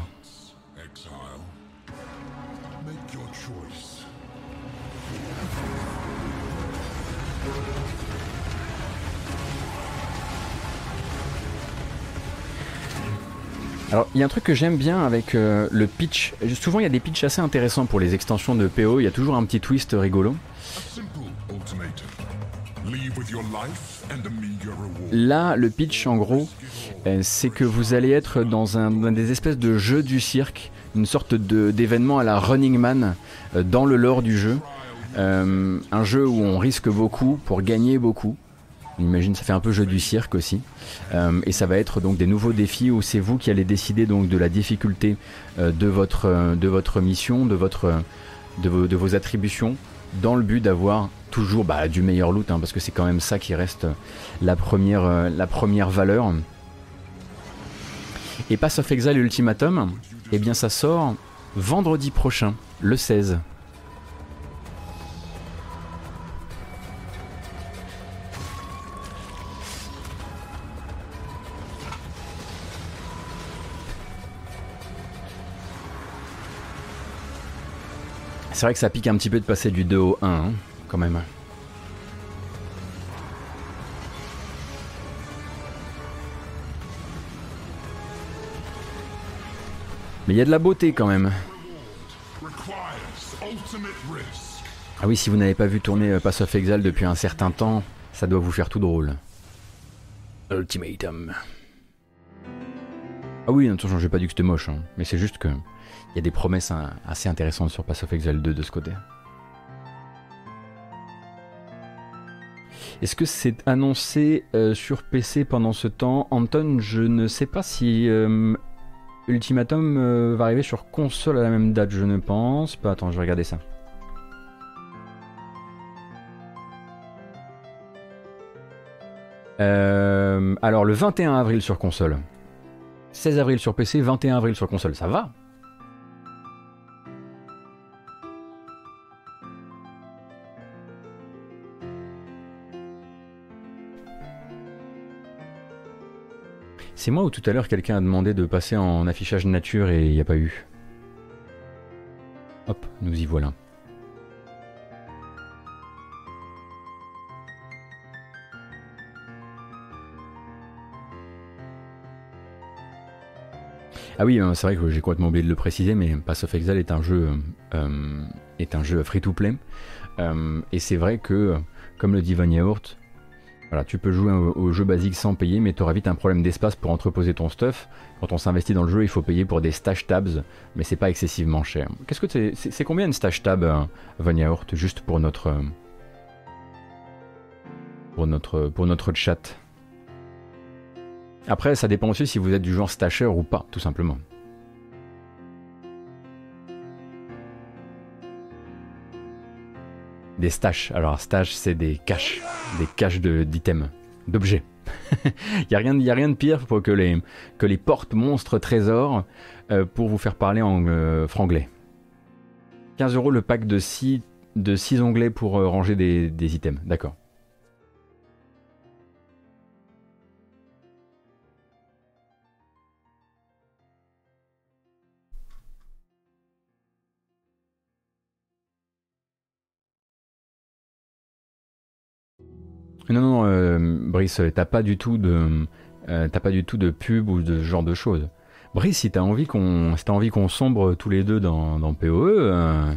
Alors, il y a un truc que j'aime bien avec euh, le pitch. Souvent, il y a des pitchs assez intéressants pour les extensions de PO. Il y a toujours un petit twist rigolo. Simple ultimatum. Leave with your life Là, le pitch, en gros, euh, c'est que vous allez être dans un, des espèces de jeux du cirque, une sorte d'événement à la Running Man euh, dans le lore du jeu. Euh, un jeu où on risque beaucoup pour gagner beaucoup. On imagine, ça fait un peu jeu du cirque aussi. Et ça va être donc des nouveaux défis où c'est vous qui allez décider donc de la difficulté de, votre, de votre mission, de, votre, de vos attributions, dans le but d'avoir toujours bah, du meilleur loot, hein, parce que c'est quand même ça qui reste la première, euh, la première valeur. Et Pass of Exile Ultimatum, eh bien ça sort vendredi prochain, le 16. C'est vrai que ça pique un petit peu de passer du 2 au 1, hein, Mais il y a de la beauté quand même. Ah oui, si vous n'avez pas vu tourner euh, Pass of Exile depuis un certain temps, ça doit vous faire tout drôle. Ultimatum. Ah oui, attention, j'ai pas dit que c'était moche, hein, mais c'est juste que il y a des promesses hein, assez intéressantes sur Pass of Exile 2 de ce côté. Est-ce que c'est annoncé euh, sur PC pendant ce temps? Anton, je ne sais pas si euh, Ultimatum euh, va arriver sur console à la même date, je ne pense pas. Attends, je vais regarder ça. Alors le 21 avril sur console. 16 avril sur PC, 21 avril sur console, ça va? C'est moi ou tout à l'heure quelqu'un a demandé de passer en affichage nature et il n'y a pas eu Hop, nous y voilà. Ah oui, euh, c'est vrai que j'ai complètement oublié de le préciser, mais Pass of Exile est un jeu, euh, est un jeu free-to-play. Euh, et c'est vrai que, comme le dit Van Yaourt, Voilà, tu peux jouer au, jeu basique sans payer, mais tu auras vite un problème d'espace pour entreposer ton stuff. Quand on s'investit dans le jeu, il faut payer pour des stash tabs, mais c'est pas excessivement cher. Qu'est-ce que c'est combien une stash tab, euh, juste pour notre euh, pour notre pour notre chat? Après, ça dépend aussi si vous êtes du genre stasher ou pas, tout simplement. Des stash. Alors, stash, c'est des caches. Des caches d'items, d'objets. Il n'y a, rien- a rien de pire pour que les, que les portes monstres trésors euh, pour vous faire parler en euh, franglais. 15 euros le pack de 6, de six onglets pour euh, ranger des, des items. D'accord. Non, non, euh, Brice, t'as pas du tout de, euh, pas du tout de pub ou de genre de choses. Brice, si t'as envie qu'on, si envie qu'on sombre tous les deux dans, dans PoE, euh,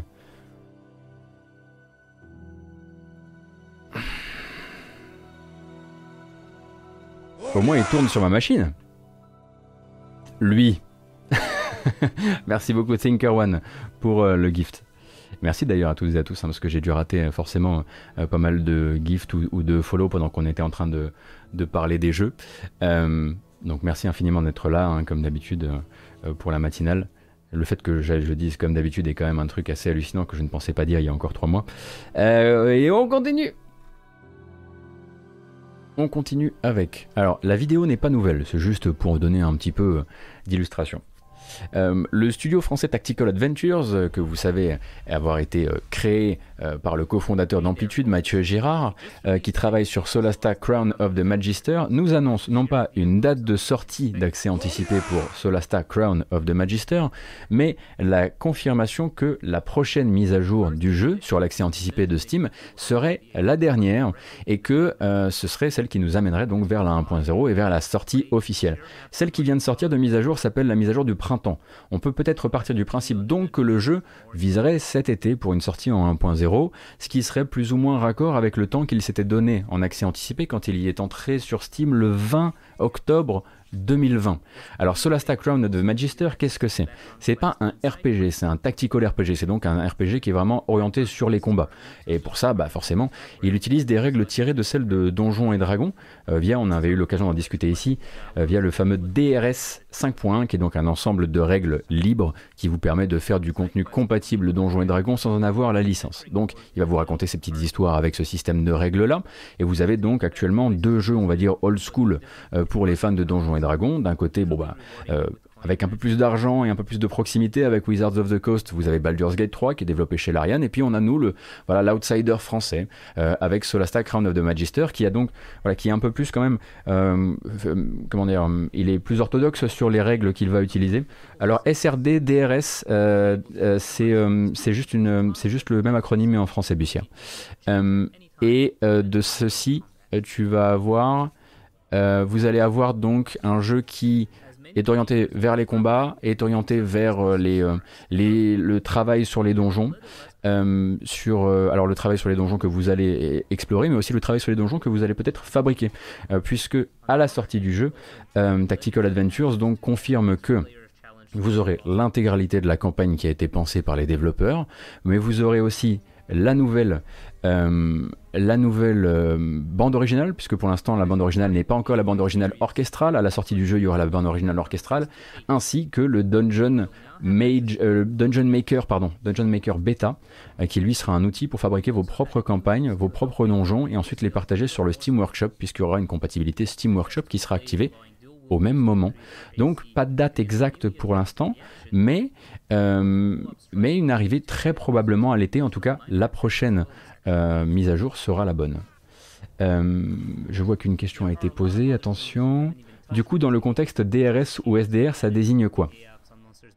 au moins il tourne sur ma machine. Lui. Merci beaucoup Thinker One pour le gift. Merci d'ailleurs à tous et à tous, hein, parce que j'ai dû rater euh, forcément euh, pas mal de gifts ou, de follow pendant qu'on était en train de, de parler des jeux. Euh, donc merci infiniment d'être là, hein, comme d'habitude, pour la matinale. Le fait que je, je dise comme d'habitude est quand même un truc assez hallucinant que je ne pensais pas dire il y a encore trois mois. Et on continue On continue avec... Alors, la vidéo n'est pas nouvelle, c'est juste pour donner un petit peu d'illustration. Euh, le studio français Tactical Adventures, euh, que vous savez avoir été euh, créé par le cofondateur d'Amplitude, Mathieu Girard, qui travaille sur Solasta Crown of the Magister, nous annonce non pas une date de sortie d'accès anticipé pour Solasta Crown of the Magister, mais la confirmation que la prochaine mise à jour du jeu sur l'accès anticipé de Steam serait la dernière et que ce serait celle qui nous amènerait donc vers la 1.0 et vers la sortie officielle. Celle qui vient de sortir de mise à jour s'appelle la mise à jour du printemps. On peut peut-être partir du principe donc que le jeu viserait cet été pour une sortie en 1.0, ce qui serait plus ou moins raccord avec le temps qu'il s'était donné en accès anticipé quand il y est entré sur Steam le 20 octobre 2020. Alors Solasta Crown of the Magister, qu'est-ce que c'est? C'est pas un RPG, c'est un tactical RPG, c'est donc un RPG qui est vraiment orienté sur les combats. Et pour ça, bah forcément, il utilise des règles tirées de celles de Donjons et Dragons, euh, via, on avait eu l'occasion d'en discuter ici, euh, via le fameux DRS 5.1, qui est donc un ensemble de règles libres qui vous permet de faire du contenu compatible Donjons et Dragons sans en avoir la licence. Donc il va vous raconter ces petites histoires avec ce système de règles-là, et vous avez donc actuellement deux jeux, on va dire, old school euh, pour les fans de Donjons et Dragons. D'un côté, bon bah... euh, avec un peu plus d'argent et un peu plus de proximité avec Wizards of the Coast, vous avez Baldur's Gate 3 qui est développé chez Larian et puis on a nous le voilà l'outsider français euh, avec Solasta Crown of the Magister qui a donc voilà qui est un peu plus quand même euh, comment dire il est plus orthodoxe sur les règles qu'il va utiliser. Alors SRD DRS c'est c'est juste une c'est juste le même acronyme mais en français bussière. Et de ceci tu vas avoir euh, vous allez avoir donc un jeu qui est orienté vers les combats, est orienté vers euh, euh, les, le travail sur les donjons, alors le travail sur les donjons que vous allez explorer, mais aussi le travail sur les donjons que vous allez peut-être fabriquer, puisque à la sortie du jeu, Tactical Adventures donc confirme que vous aurez l'intégralité de la campagne qui a été pensée par les développeurs, mais vous aurez aussi la nouvelle, la nouvelle euh, bande originale, puisque pour l'instant la bande originale n'est pas encore la bande originale orchestrale. À la sortie du jeu, il y aura la bande originale orchestrale, ainsi que le Dungeon, euh, Maker, Maker Beta, euh, qui lui sera un outil pour fabriquer vos propres campagnes, vos propres donjons, et ensuite les partager sur le Steam Workshop, puisqu'il y aura une compatibilité Steam Workshop qui sera activée au même moment. Donc pas de date exacte pour l'instant, mais, une arrivée très probablement à l'été, en tout cas la prochaine mise à jour sera la bonne. Euh, je vois qu'une question a été posée, attention. Du coup, dans le contexte DRS ou SDR, ça désigne quoi?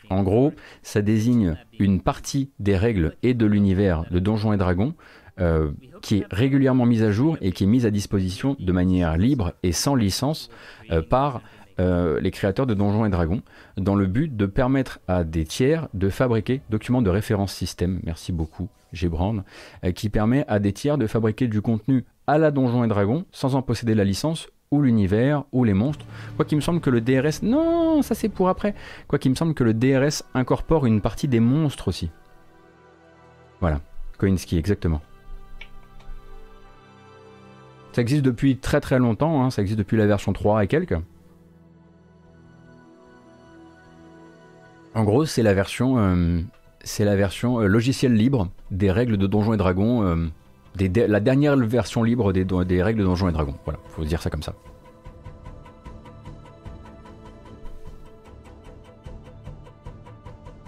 En gros, ça désigne une partie des règles et de l'univers de Donjons et Dragons euh, qui est régulièrement mise à jour et qui est mise à disposition de manière libre et sans licence euh, par euh, les créateurs de Donjons et Dragons, dans le but de permettre à des tiers de fabriquer documents de référence système, merci beaucoup Gébrand, euh, qui permet à des tiers de fabriquer du contenu à la Donjon et Dragon sans en posséder la licence ou l'univers ou les monstres. Quoi qu'il me semble que le DRS... Non, ça c'est pour après. Quoi qu'il me semble que le DRS incorpore une partie des monstres aussi. Voilà, Koinski, exactement. Ça existe depuis très très longtemps, hein. ça existe depuis la version 3 et quelques. En gros, c'est la version, euh, c'est la version euh, logiciel libre des règles de Donjons et Dragons euh, la dernière version libre des, règles de Donjons et Dragons. Voilà, faut dire ça comme ça.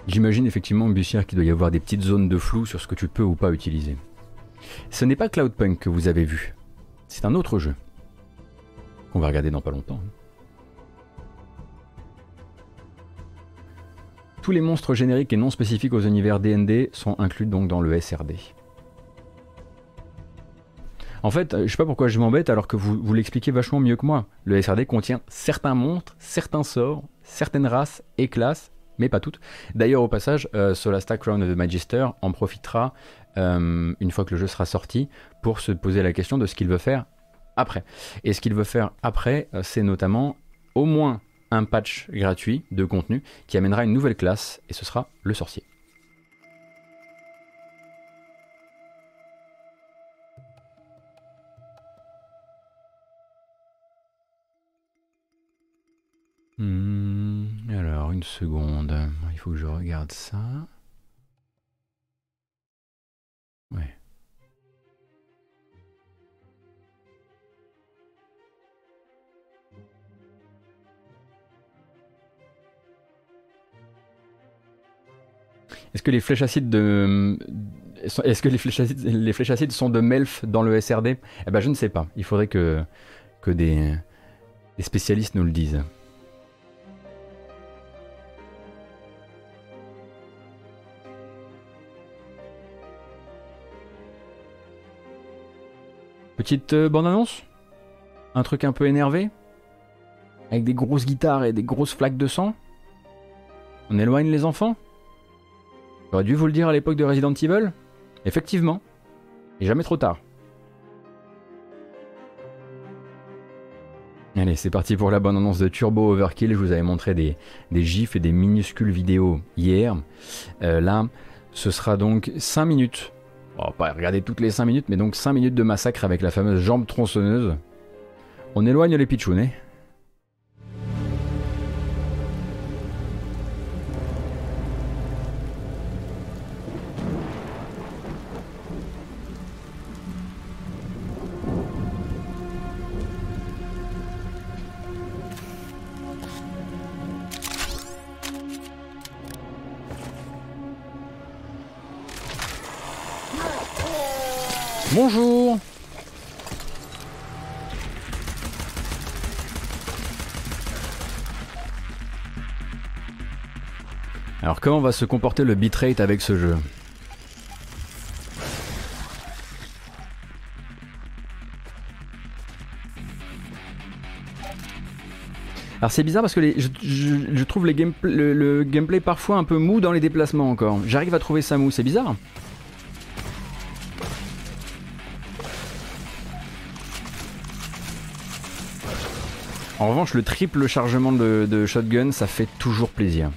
J'imagine effectivement, Bussière, qu'il doit y avoir des petites zones de flou sur ce que tu peux ou pas utiliser. Ce n'est pas Cloudpunk que vous avez vu. C'est un autre jeu. Qu'on va regarder dans pas longtemps. Tous les monstres génériques et non spécifiques aux univers DND sont inclus donc dans le SRD. En fait, je sais pas pourquoi je m'embête alors que vous, vous l'expliquez vachement mieux que moi. Le SRD contient certains monstres, certains sorts, certaines races et classes, mais pas toutes. D'ailleurs, au passage, euh, Solasta Crown of the Magister en profitera euh, une fois que le jeu sera sorti pour se poser la question de ce qu'il veut faire après. Et ce qu'il veut faire après, euh, c'est notamment au moins un patch gratuit de contenu qui amènera une nouvelle classe et ce sera le sorcier. Hmm, alors, une seconde. Il faut que je regarde ça. Est-ce que les flèches acides les flèches, acides, sont de Melf dans le SRD Eh ben je ne sais pas. Il faudrait que, que des, des spécialistes nous le disent. Petite euh, bande-annonce? Un truc un peu énervé? Avec des grosses guitares et des grosses flaques de sang? On éloigne les enfants? J'aurais dû vous le dire à l'époque de Resident Evil Effectivement. Et jamais trop tard. Allez, c'est parti pour la bonne annonce de Turbo Overkill. Je vous avais montré des, gifs et des minuscules vidéos hier. Euh, là, ce sera donc 5 minutes. On va pas regarder toutes les 5 minutes, mais donc 5 minutes de massacre avec la fameuse jambe tronçonneuse. On éloigne les pitchounets. Comment va se comporter le bitrate avec ce jeu Alors c'est bizarre parce que je, trouve le, gameplay parfois un peu mou dans les déplacements encore. J'arrive à trouver ça mou, c'est bizarre. En revanche, le triple chargement de, shotgun, ça fait toujours plaisir.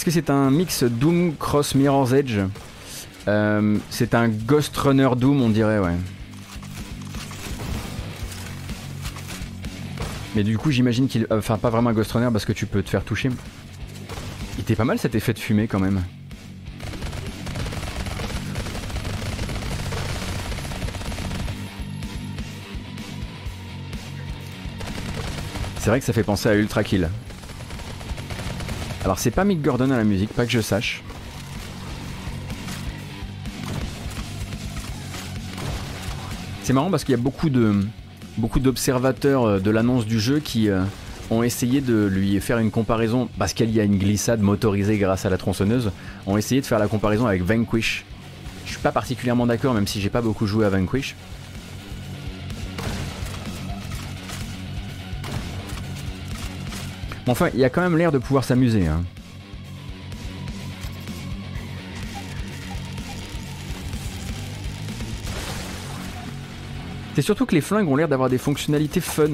Est-ce que c'est un mix Doom Cross Mirror's Edge euh, C'est un Ghost Runner Doom, on dirait, ouais. Mais du coup, j'imagine qu'il. Enfin, pas vraiment un Ghost Runner parce que tu peux te faire toucher. Il était pas mal cet effet de fumée quand même. C'est vrai que ça fait penser à Ultra Kill. Alors c'est pas Mick Gordon à la musique, pas que je sache. C'est marrant parce qu'il y a beaucoup d'observateurs euh, de l'annonce du jeu qui euh, ont essayé de lui faire une comparaison parce qu'il y a une glissade motorisée grâce à la tronçonneuse, ont essayé de faire la comparaison avec Vanquish. Je suis pas particulièrement d'accord même si j'ai pas beaucoup joué à Vanquish. Bon, enfin, il y a quand même l'air de pouvoir s'amuser. Hein. C'est surtout que les flingues ont l'air d'avoir des fonctionnalités fun.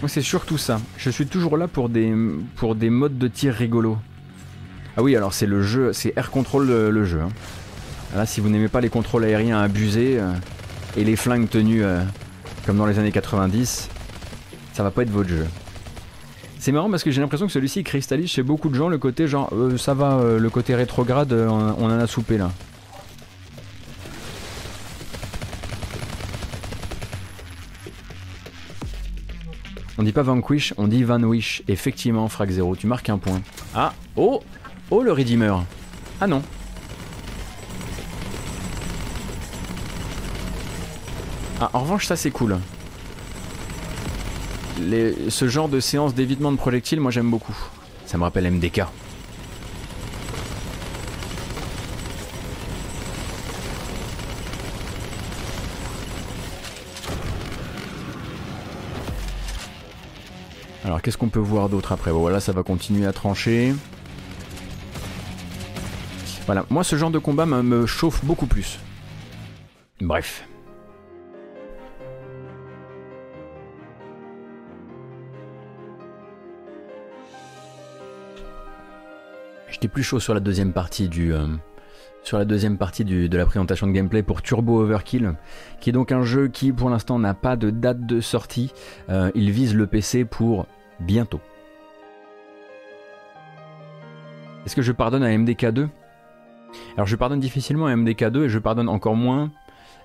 Moi c'est surtout ça. Je suis toujours là pour des, pour des modes de tir rigolos. Ah oui, alors c'est le jeu, c'est Air Control le, jeu. Hein. Là, si vous n'aimez pas les contrôles aériens abusés euh, et les flingues tenues euh, comme dans les années 90, ça va pas être votre jeu. C'est marrant parce que j'ai l'impression que celui-ci cristallise chez beaucoup de gens le côté genre euh, ça va, le côté rétrograde, on, en a soupé là. On dit pas Vanquish, on dit Vanwish. Effectivement, Frag 0, tu marques un point. Ah, oh Oh le Redeemer Ah non. Ah, en revanche, ça c'est cool. ce genre de séance d'évitement de projectiles, moi j'aime beaucoup. Ça me rappelle MDK. Alors qu'est-ce qu'on peut voir d'autre après? Voilà, ça va continuer à trancher. Voilà, moi ce genre de combat me, chauffe beaucoup plus. Bref. J'étais plus chaud sur la deuxième partie du euh, sur la deuxième partie de la présentation de gameplay pour Turbo Overkill, qui est donc un jeu qui pour l'instant n'a pas de date de sortie. Euh, il vise le PC pour bientôt. Est-ce que je pardonne à MDK2 alors je pardonne difficilement à MDK2 et je pardonne encore moins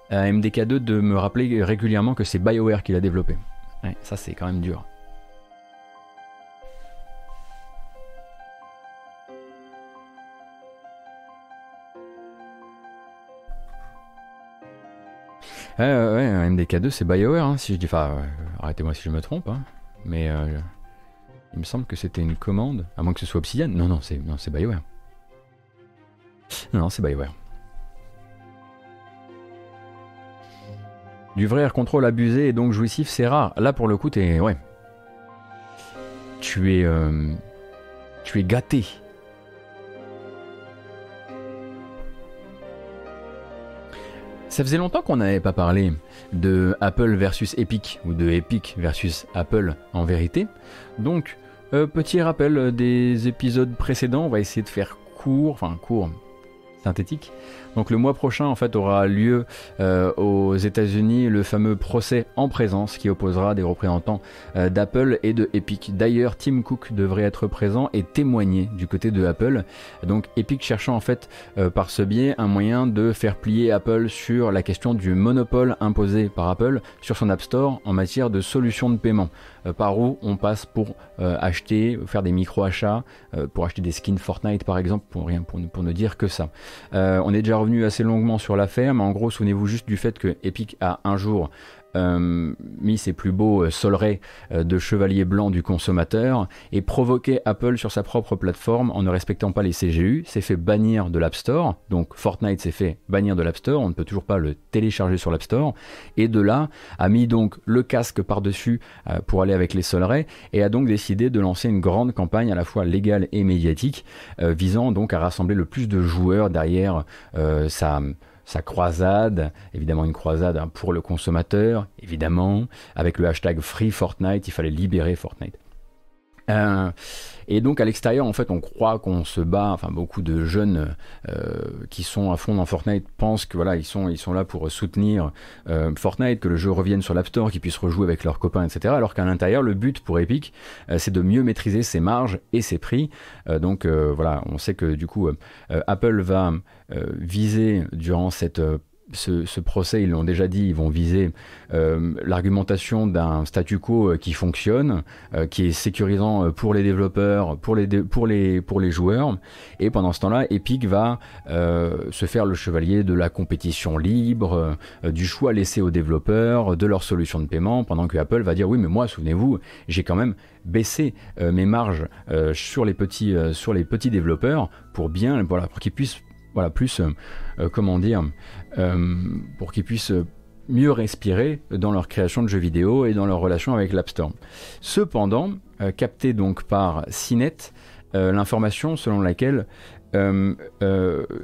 à MDK2 de me rappeler régulièrement que c'est BioWare qui l'a développé. Ça c'est quand même dur. Ouais, ouais, MDK2 c'est BioWare, hein, si je dis. Euh, arrêtez-moi si je me trompe, hein, mais euh, il me semble que c'était une commande, à moins que ce soit Obsidian. Non, non, c'est BioWare. Non, c'est BioWare. Du vrai air control abusé et donc jouissif, c'est rare. Là, pour le coup, t'es. Ouais. Tu es. Euh, tu es gâté. Ça faisait longtemps qu'on n'avait pas parlé de Apple versus Epic ou de Epic versus Apple en vérité. Donc, euh, petit rappel des épisodes précédents, on va essayer de faire court, enfin court, synthétique. Donc le mois prochain en fait aura lieu euh, aux États-Unis le fameux procès en présence qui opposera des représentants euh, d'Apple et de Epic. D'ailleurs, Tim Cook devrait être présent et témoigner du côté de Apple. Donc Epic cherchant en fait euh, par ce biais un moyen de faire plier Apple sur la question du monopole imposé par Apple sur son App Store en matière de solutions de paiement. Par où on passe pour acheter, faire des micro-achats, pour acheter des skins Fortnite par exemple, pour rien pour, pour ne dire que ça. on est déjà revenu assez longuement sur l'affaire, mais en gros, souvenez-vous juste du fait que Epic a un jour euh, mis ses plus beaux euh, solerais euh, de chevalier blanc du consommateur et provoqué Apple sur sa propre plateforme en ne respectant pas les CGU, s'est fait bannir de l'App Store. Donc Fortnite s'est fait bannir de l'App Store, on ne peut toujours pas le télécharger sur l'App Store. Et de là a mis donc le casque par-dessus pour aller avec les solerais et a donc décidé de lancer une grande campagne à la fois légale et médiatique visant donc à rassembler le plus de joueurs derrière sa sa croisade, évidemment une croisade hein, pour le consommateur, évidemment, avec le hashtag Free Fortnite, il fallait libérer Fortnite. Euh, et donc à l'extérieur, en fait, on croit qu'on se bat. Enfin, beaucoup de jeunes euh, qui sont à fond dans Fortnite pensent que voilà, ils sont, ils sont là pour soutenir euh, Fortnite, que le jeu revienne sur l'App Store, qu'ils puissent rejouer avec leurs copains, etc. Alors qu'à l'intérieur, le but pour Epic, c'est de mieux maîtriser ses marges et ses prix. donc voilà, on sait que du coup, Apple va viser durant cette ce, procès, ils l'ont déjà dit, ils vont viser euh, l'argumentation d'un statu quo euh, qui fonctionne, euh, qui est sécurisant pour les développeurs, pour les, pour les, pour les joueurs. Et pendant ce temps-là, Epic va se faire le chevalier de la compétition libre, du choix laissé aux développeurs, de leur solution de paiement, pendant que Apple va dire oui, mais moi, souvenez-vous, j'ai quand même baissé mes marges sur, les petits, sur les petits développeurs pour bien, voilà, pour qu'ils puissent voilà, plus, comment dire, euh, pour qu'ils puissent mieux respirer dans leur création de jeux vidéo et dans leur relation avec l'App Store. Cependant, euh, capté donc par CNET, euh, l'information selon laquelle euh,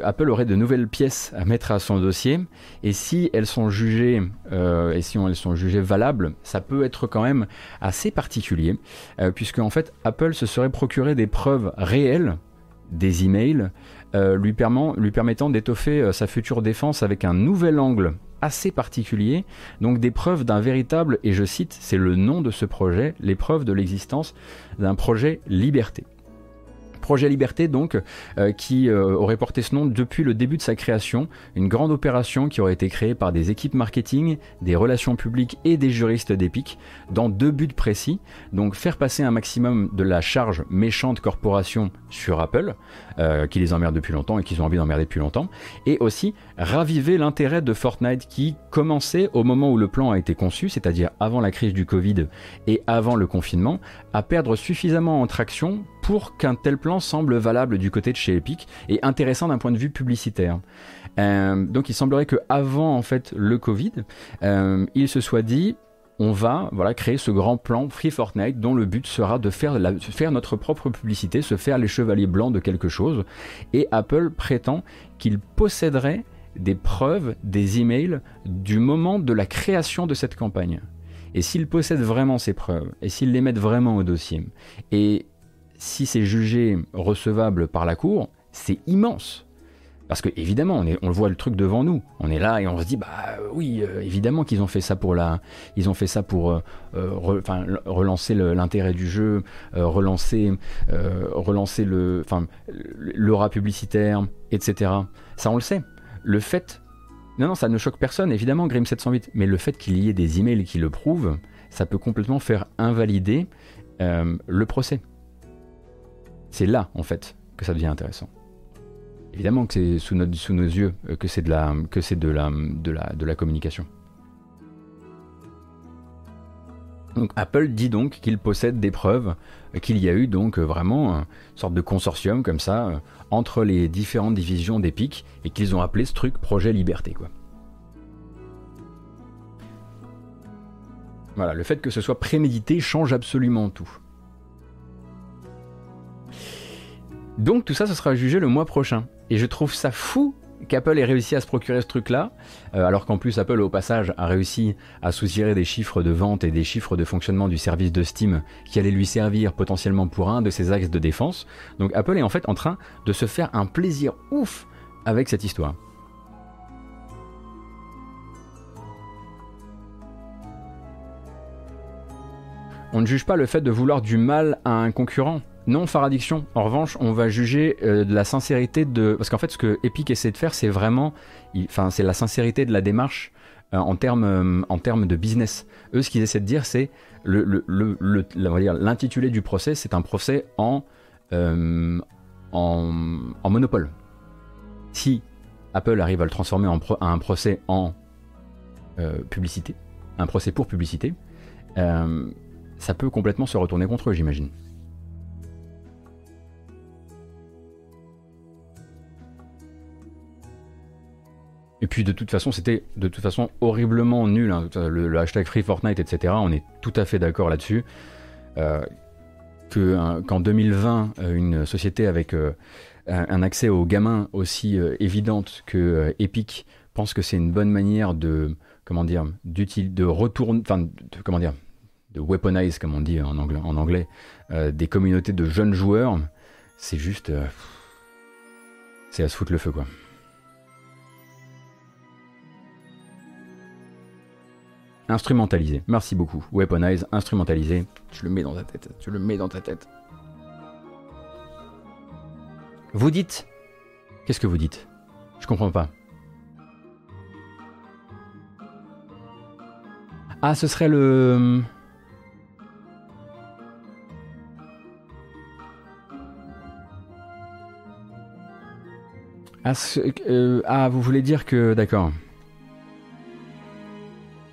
Apple aurait de nouvelles pièces à mettre à son dossier et si elles sont jugées et si elles sont jugées valables, ça peut être quand même assez particulier puisque en fait Apple se serait procuré des preuves réelles des emails lui, lui permettant d'étoffer sa future défense avec un nouvel angle assez particulier, donc des preuves d'un véritable, et je cite, c'est le nom de ce projet, les preuves de l'existence d'un projet liberté. Projet Liberté donc, euh, qui euh, aurait porté ce nom depuis le début de sa création, une grande opération qui aurait été créée par des équipes marketing, des relations publiques et des juristes d'Epic, dans deux buts précis, donc faire passer un maximum de la charge méchante corporation sur Apple, euh, qui les emmerde depuis longtemps et qu'ils ont envie d'emmerder depuis longtemps, et aussi raviver l'intérêt de Fortnite qui commençait au moment où le plan a été conçu, c'est-à-dire avant la crise du Covid et avant le confinement, à perdre suffisamment en traction pour qu'un tel plan semble valable du côté de chez Epic et intéressant d'un point de vue publicitaire. Euh, donc il semblerait que avant en fait le Covid, euh, il se soit dit on va voilà créer ce grand plan Free Fortnite dont le but sera de faire, faire notre propre publicité, se faire les chevaliers blancs de quelque chose. Et Apple prétend qu'il posséderait des preuves, des emails du moment de la création de cette campagne. Et s'il possède vraiment ces preuves, et s'il les met vraiment au dossier, et si c'est jugé recevable par la Cour, c'est immense. Parce que évidemment, on, voit le truc devant nous. On est là et on se dit, bah oui, euh, évidemment qu'ils ont fait ça pour la, ils ont fait ça pour euh, euh, relancer l'intérêt du jeu, relancer, relancer le, l'aura publicitaire, etc. Ça, on le sait. Le fait, non, non, ça ne choque personne, évidemment, Grim 708. Mais le fait qu'il y ait des emails qui le prouvent, ça peut complètement faire invalider le procès. C'est là, en fait, que ça devient intéressant. Évidemment que c'est sous, nos yeux euh, que c'est de la, communication. Donc Apple dit donc qu'il possède des preuves euh, qu'il y a eu donc euh, vraiment une sorte de consortium comme ça entre les différentes divisions d'Epic et qu'ils ont appelé ce truc projet liberté. Voilà, le fait que ce soit prémédité change absolument tout. Donc tout ça, ce sera jugé le mois prochain. Et je trouve ça fou qu'Apple ait réussi à se procurer ce truc-là, euh, alors qu'en plus Apple au passage a réussi à soutirer des chiffres de vente et des chiffres de fonctionnement du service de Steam qui allaient lui servir potentiellement pour un de ses axes de défense. Donc Apple est en fait en train de se faire un plaisir ouf avec cette histoire. On ne juge pas le fait de vouloir du mal à un concurrent. Non, Faradiction. En revanche, on va juger euh, de la sincérité de. Parce qu'en fait, ce que Epic essaie de faire, c'est vraiment. Enfin, c'est la sincérité de la démarche euh, en termes euh, en termes de business. Eux, ce qu'ils essaient de dire, c'est le, l'intitulé du procès, c'est un procès en, en, monopole. Si Apple arrive à le transformer en un procès en publicité, un procès pour publicité, ça peut complètement se retourner contre eux, j'imagine. Et puis de toute façon, c'était de toute façon horriblement nul. Hein. Le, hashtag Free Fortnite, etc. On est tout à fait d'accord là-dessus. Euh, qu'en 2020, euh, une société avec euh, un accès aux gamins aussi évidente que Epic pense que c'est une bonne manière de comment dire de retourner, enfin comment dire de weaponize comme on dit en anglais, en anglais des communautés de jeunes joueurs. C'est juste, c'est à se foutre le feu quoi. Instrumentalisé. Merci beaucoup. Weaponize, instrumentalisé. Tu le mets dans ta tête. Tu le mets dans ta tête. Vous dites. Qu'est-ce que vous dites? Je comprends pas. Ah, ce serait le. Ah, euh, ah vous voulez dire que. D'accord.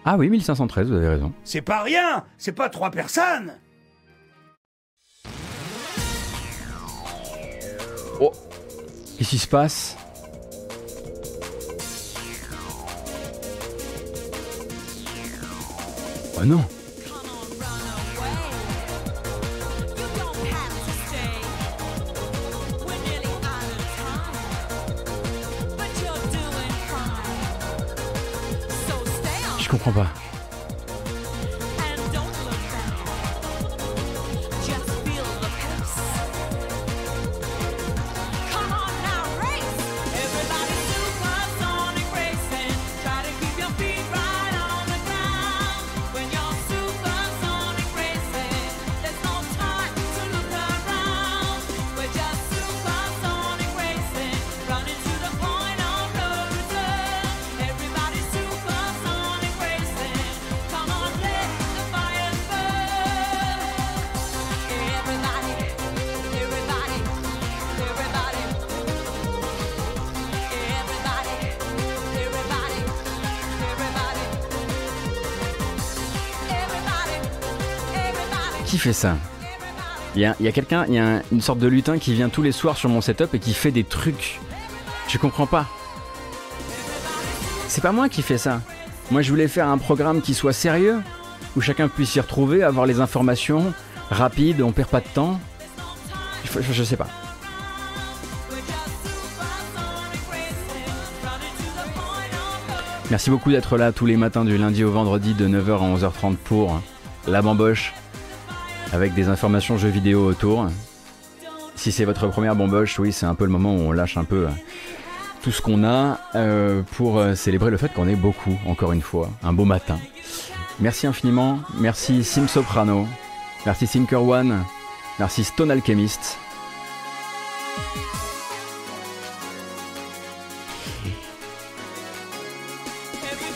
Ah oui, 1513, vous avez raison. C'est pas rien C'est pas trois personnes. Oh. Qu'est-ce qui se passe? Oh non Je comprends ça Il y a, quelqu'un, il y a un- une sorte de lutin qui vient tous les soirs sur mon setup et qui fait des trucs. Je comprends pas. C'est pas moi qui fais ça. Moi, je voulais faire un programme qui soit sérieux, où chacun puisse s'y retrouver, avoir les informations rapides, on perd pas de temps. Je, je- je sais pas. Merci beaucoup d'être là tous les matins du lundi au vendredi de 9h à 11h30 pour la bamboche avec des informations jeux vidéo autour. Si c'est votre première bamboche, oui, c'est un peu le moment où on lâche un peu euh, tout ce qu'on a euh, pour euh, célébrer le fait qu'on est beaucoup, encore une fois, un beau matin. Merci infiniment, merci Sim Soprano, merci Thinker One, merci Stone Alchemist.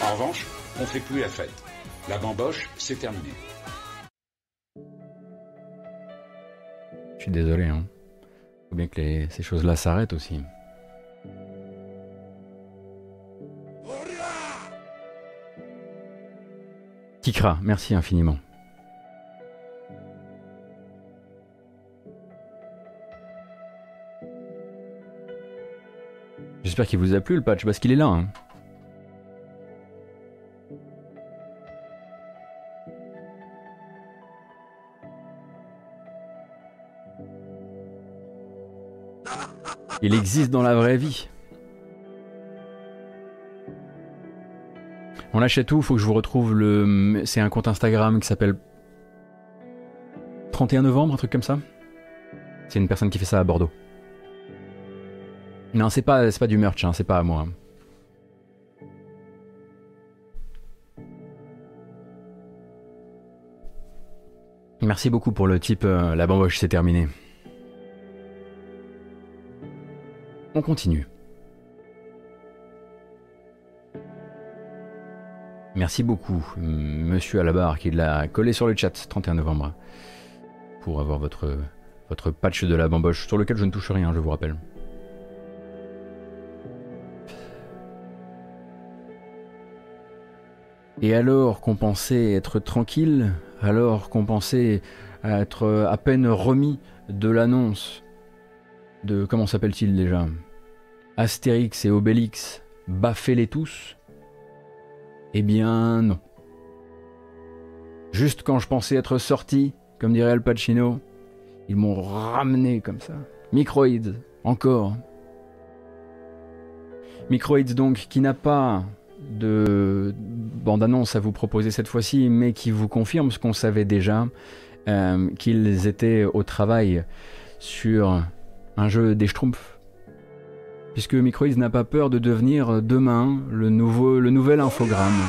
En revanche, on fait plus la fête. La bamboche, c'est terminé. Suis désolé, hein. Faut bien que ces choses-là s'arrêtent aussi. Kikra, merci infiniment. J'espère qu'il vous a plu le patch parce qu'il est là. hein. Il existe dans la vraie vie. On achète où? Faut que je vous retrouve le. C'est un compte Instagram qui s'appelle 31 novembre, un truc comme ça. C'est une personne qui fait ça à Bordeaux. Non, c'est pas, du merch, hein, c'est pas à moi. Merci beaucoup pour le type. euh, la bamboche, c'est terminé. On continue. Merci beaucoup, monsieur à la barre, qui l'a collé sur le chat 31 novembre, pour avoir votre, votre patch de la bamboche, sur lequel je ne touche rien, je vous rappelle. Et alors qu'on pensait être tranquille, alors qu'on pensait être à peine remis de l'annonce de comment s'appelle-t-il déjà? Astérix et Obélix, baffez-les tous? Eh bien non. Juste quand je pensais être sorti, comme dirait Al Pacino, ils m'ont ramené comme ça. Microids, encore. Microids donc, qui n'a pas de bande-annonce à vous proposer cette fois-ci, mais qui vous confirme ce qu'on savait déjà, euh, qu'ils étaient au travail sur un jeu des Schtroumpfs. Puisque Microids n'a pas peur de devenir demain le, nouveau, nouvel infogramme.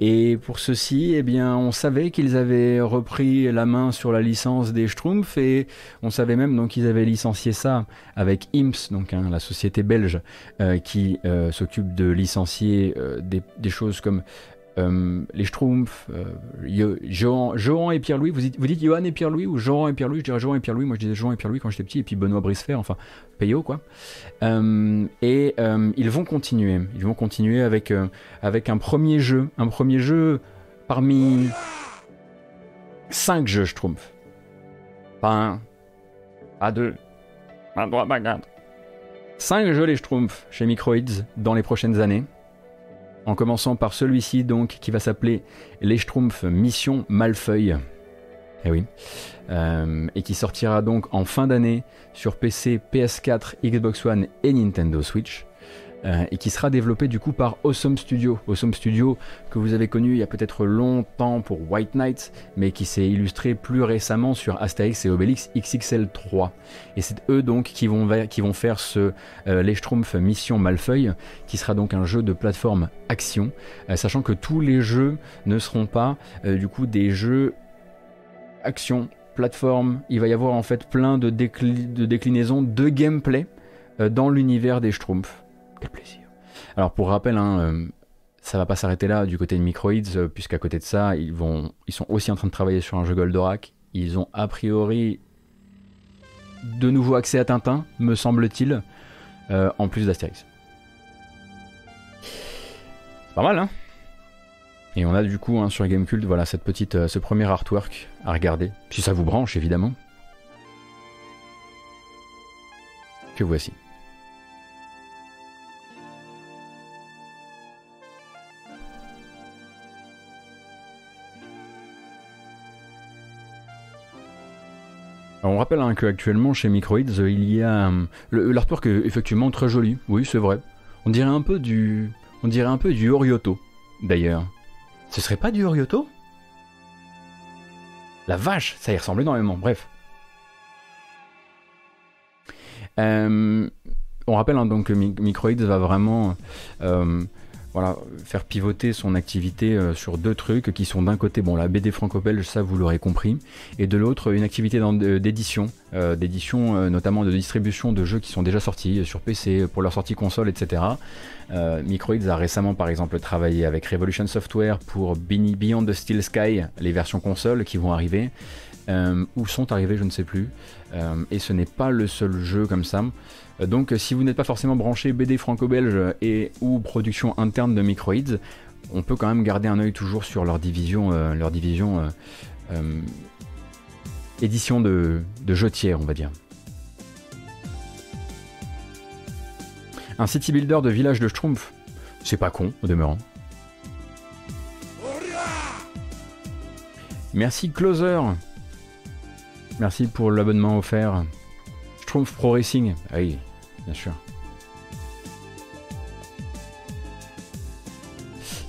Et pour ceci, eh bien, on savait qu'ils avaient repris la main sur la licence des Schtroumpfs et on savait même donc qu'ils avaient licencié ça avec IMPS, donc hein, la société belge euh, qui euh, s'occupe de licencier euh, des choses comme euh, les Schtroumpfs, euh, Johan, et Pierre-Louis. Vous dites, Johan et Pierre-Louis ou Johan et Pierre-Louis? Je dirais Johan et Pierre-Louis. Moi, je disais Johan et Pierre-Louis quand j'étais petit. Et puis Benoît Bricefer, enfin Payot, quoi. Euh, et ils vont continuer. Ils vont continuer avec, avec un premier jeu. Un premier jeu parmi cinq jeux Schtroumpfs. Pas un, pas deux, pas trois, pas quatre. Cinq jeux les Schtroumpfs chez Microids dans les prochaines années. En commençant par celui-ci donc qui va s'appeler Les Schtroumpfs Mission Malfeuille. Eh. Euh, et qui sortira donc en fin d'année sur PC, PS4, Xbox One et Nintendo Switch. Euh, et qui sera développé du coup par Awesome Studio. Awesome Studio que vous avez connu il y a peut-être longtemps pour White Knight, mais qui s'est illustré plus récemment sur Asterix et Obélix XXL 3. Et c'est eux donc qui vont, qui vont faire ce euh, Les Schtroumpfs Mission Malfeuille, qui sera donc un jeu de plateforme action, euh, sachant que tous les jeux ne seront pas du coup des jeux action plateforme. Il va y avoir en fait plein de, de déclinaisons de gameplay dans l'univers des Schtroumpfs. Quel plaisir. Alors pour rappel, hein, euh, ça va pas s'arrêter là du côté de Microids, euh, puisqu'à côté de ça, ils, sont aussi en train de travailler sur un jeu Goldorak. Ils ont a priori de nouveau accès à Tintin, me semble-t-il, euh, en plus d'Astérix. Pas mal, hein Et on a du coup hein, sur Gamecult, voilà cette petite, ce premier artwork à regarder, si ça vous branche évidemment. Que voici. On rappelle hein, qu'actuellement chez Microids, il y a euh, l'artwork est effectivement très joli. Oui, c'est vrai. On dirait un peu du, on dirait un peu du Orioto, d'ailleurs. Ce serait pas du Orioto? La vache, ça y ressemble énormément. Bref. Euh, on rappelle hein, donc que Microids va vraiment euh, voilà, faire pivoter son activité euh, sur deux trucs qui sont d'un côté bon la BD franco-belge, ça vous l'aurez compris, et de l'autre une activité d'édition, euh, d'édition euh, notamment de distribution de jeux qui sont déjà sortis sur PC pour leur sortie console, etc. Microids a récemment par exemple travaillé avec Revolution Software pour Beyond the Steel Sky, les versions console qui vont arriver. ou sont arrivées, je ne sais plus. et ce n'est pas le seul jeu comme ça. Euh, donc si vous n'êtes pas forcément branché BD franco-belge et ou production interne de Microids, on peut quand même garder un œil toujours sur leur division, euh, leur division euh, édition de, de on va dire. Un city builder de village de Schtroumpf, c'est pas con au demeurant. Merci Closer. Merci pour l'abonnement offert. Schtroumpf Pro Racing. Ah bien sûr.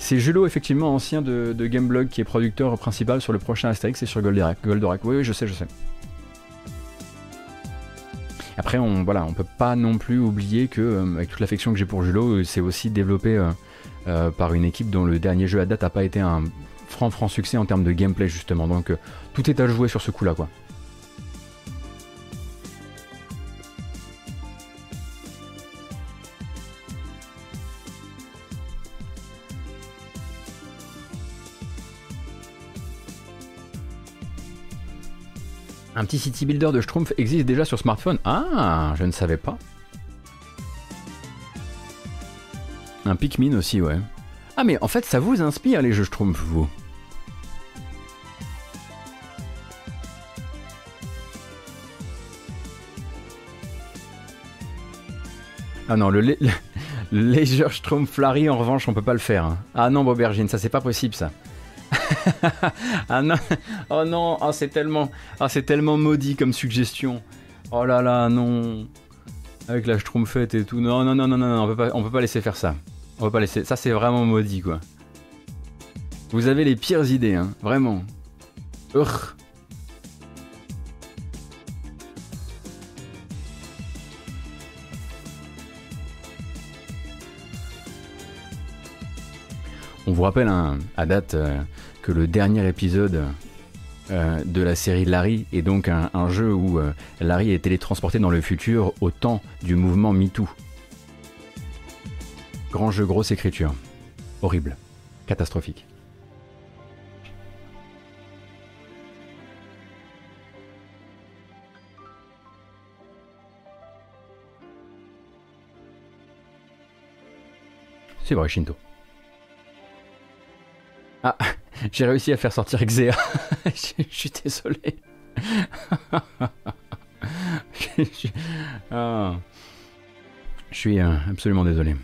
C'est Julo, effectivement, ancien de, Gameblog, qui est producteur principal sur le prochain Astérix et sur Goldorak. Goldorak. Oui, je sais, je sais. Après, on voilà, on peut pas non plus oublier que, euh, avec toute l'affection que j'ai pour Julo, c'est aussi développé euh, euh, par une équipe dont le dernier jeu à date n'a pas été un franc franc succès en termes de gameplay justement. Donc tout est à jouer sur ce coup-là, quoi. Un petit city builder de Schtroumpf existe déjà sur smartphone. Ah, je ne savais pas. Un Pikmin aussi, ouais. Ah, mais en fait, ça vous inspire les jeux Schtroumpf, vous? Ah non, le, le, Leisure Schtroumpf Larry, en revanche, on peut pas le faire. Hein. Ah non, Bobergine, ça c'est pas possible ça. ah non, oh non, oh, c'est tellement, oh, c'est tellement maudit comme suggestion. Oh là là, non. Avec la schtroumpfette et tout. Non, non, non, non, non, on peut on peut pas laisser faire ça. On peut pas laisser. Ça, c'est vraiment maudit, quoi. Vous avez les pires idées, hein, vraiment. On vous rappelle hein, à date euh, le dernier épisode euh, de la série Larry est donc un, jeu où euh, Larry est télétransporté dans le futur au temps du mouvement MeToo. Grand jeu, grosse écriture. Horrible. Catastrophique. C'est vrai, Shinto. Ah, j'ai réussi à faire sortir Xea. Je suis désolé. Ah. Je suis euh, absolument désolé.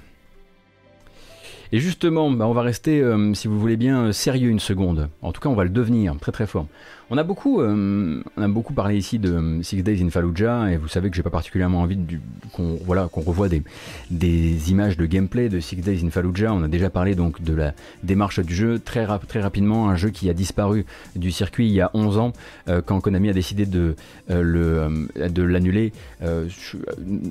Et justement, bah, on va rester, euh, si vous voulez bien, sérieux une seconde. En tout cas, on va le devenir très très fort. On a beaucoup, euh, on a beaucoup parlé ici de Six Days in Fallujah et vous savez que j'ai pas particulièrement envie qu'on revoie des, images de gameplay de Six Days in Fallujah. On a déjà parlé donc de la démarche du jeu très rapidement, un jeu qui a disparu du circuit il y a 11 ans euh, quand Konami a décidé de euh, le de l'annuler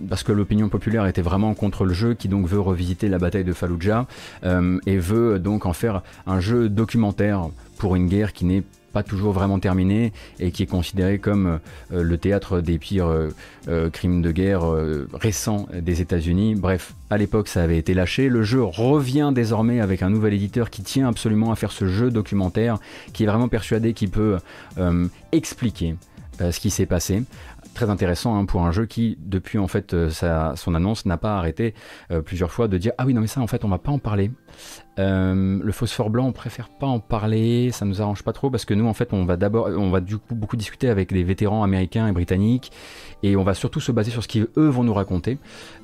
parce que l'opinion populaire était vraiment contre le jeu qui donc veut revisiter la bataille de Fallujah et veut donc en faire un jeu documentaire pour une guerre qui n'est pas toujours vraiment terminé et qui est considéré comme euh, le théâtre des pires euh, euh, crimes de guerre récents des États-Unis. Bref, à l'époque ça avait été lâché. Le jeu revient désormais avec un nouvel éditeur qui tient absolument à faire ce jeu documentaire, qui est vraiment persuadé qu'il peut expliquer ce qui s'est passé très intéressant hein, pour un jeu qui, depuis en fait son annonce, n'a pas arrêté plusieurs fois de dire ah oui non mais ça en fait on va pas en parler. Euh, le phosphore blanc, on préfère pas en parler, ça nous arrange pas trop parce que nous, en fait, on va d'abord, on va du coup beaucoup discuter avec des vétérans américains et britanniques et on va surtout se baser sur ce qu'ils eux vont nous raconter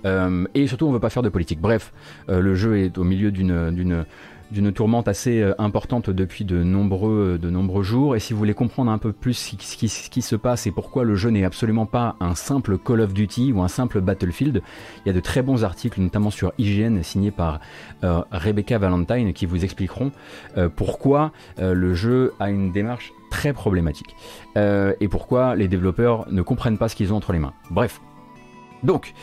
euh, et surtout, on veut pas faire de politique. Bref, euh, le jeu est au milieu d'une d'une tourmente assez euh, importante depuis de nombreux, euh, de nombreux jours. Et si vous voulez comprendre un peu plus ce qui, ce qui se passe et pourquoi le jeu n'est absolument pas un simple Call of Duty ou un simple Battlefield, il y a de très bons articles, notamment sur IGN, signés par euh, Rebecca Valentine, qui vous expliqueront pourquoi le jeu a une démarche très problématique et pourquoi les développeurs ne comprennent pas ce qu'ils ont entre les mains. Bref. Donc,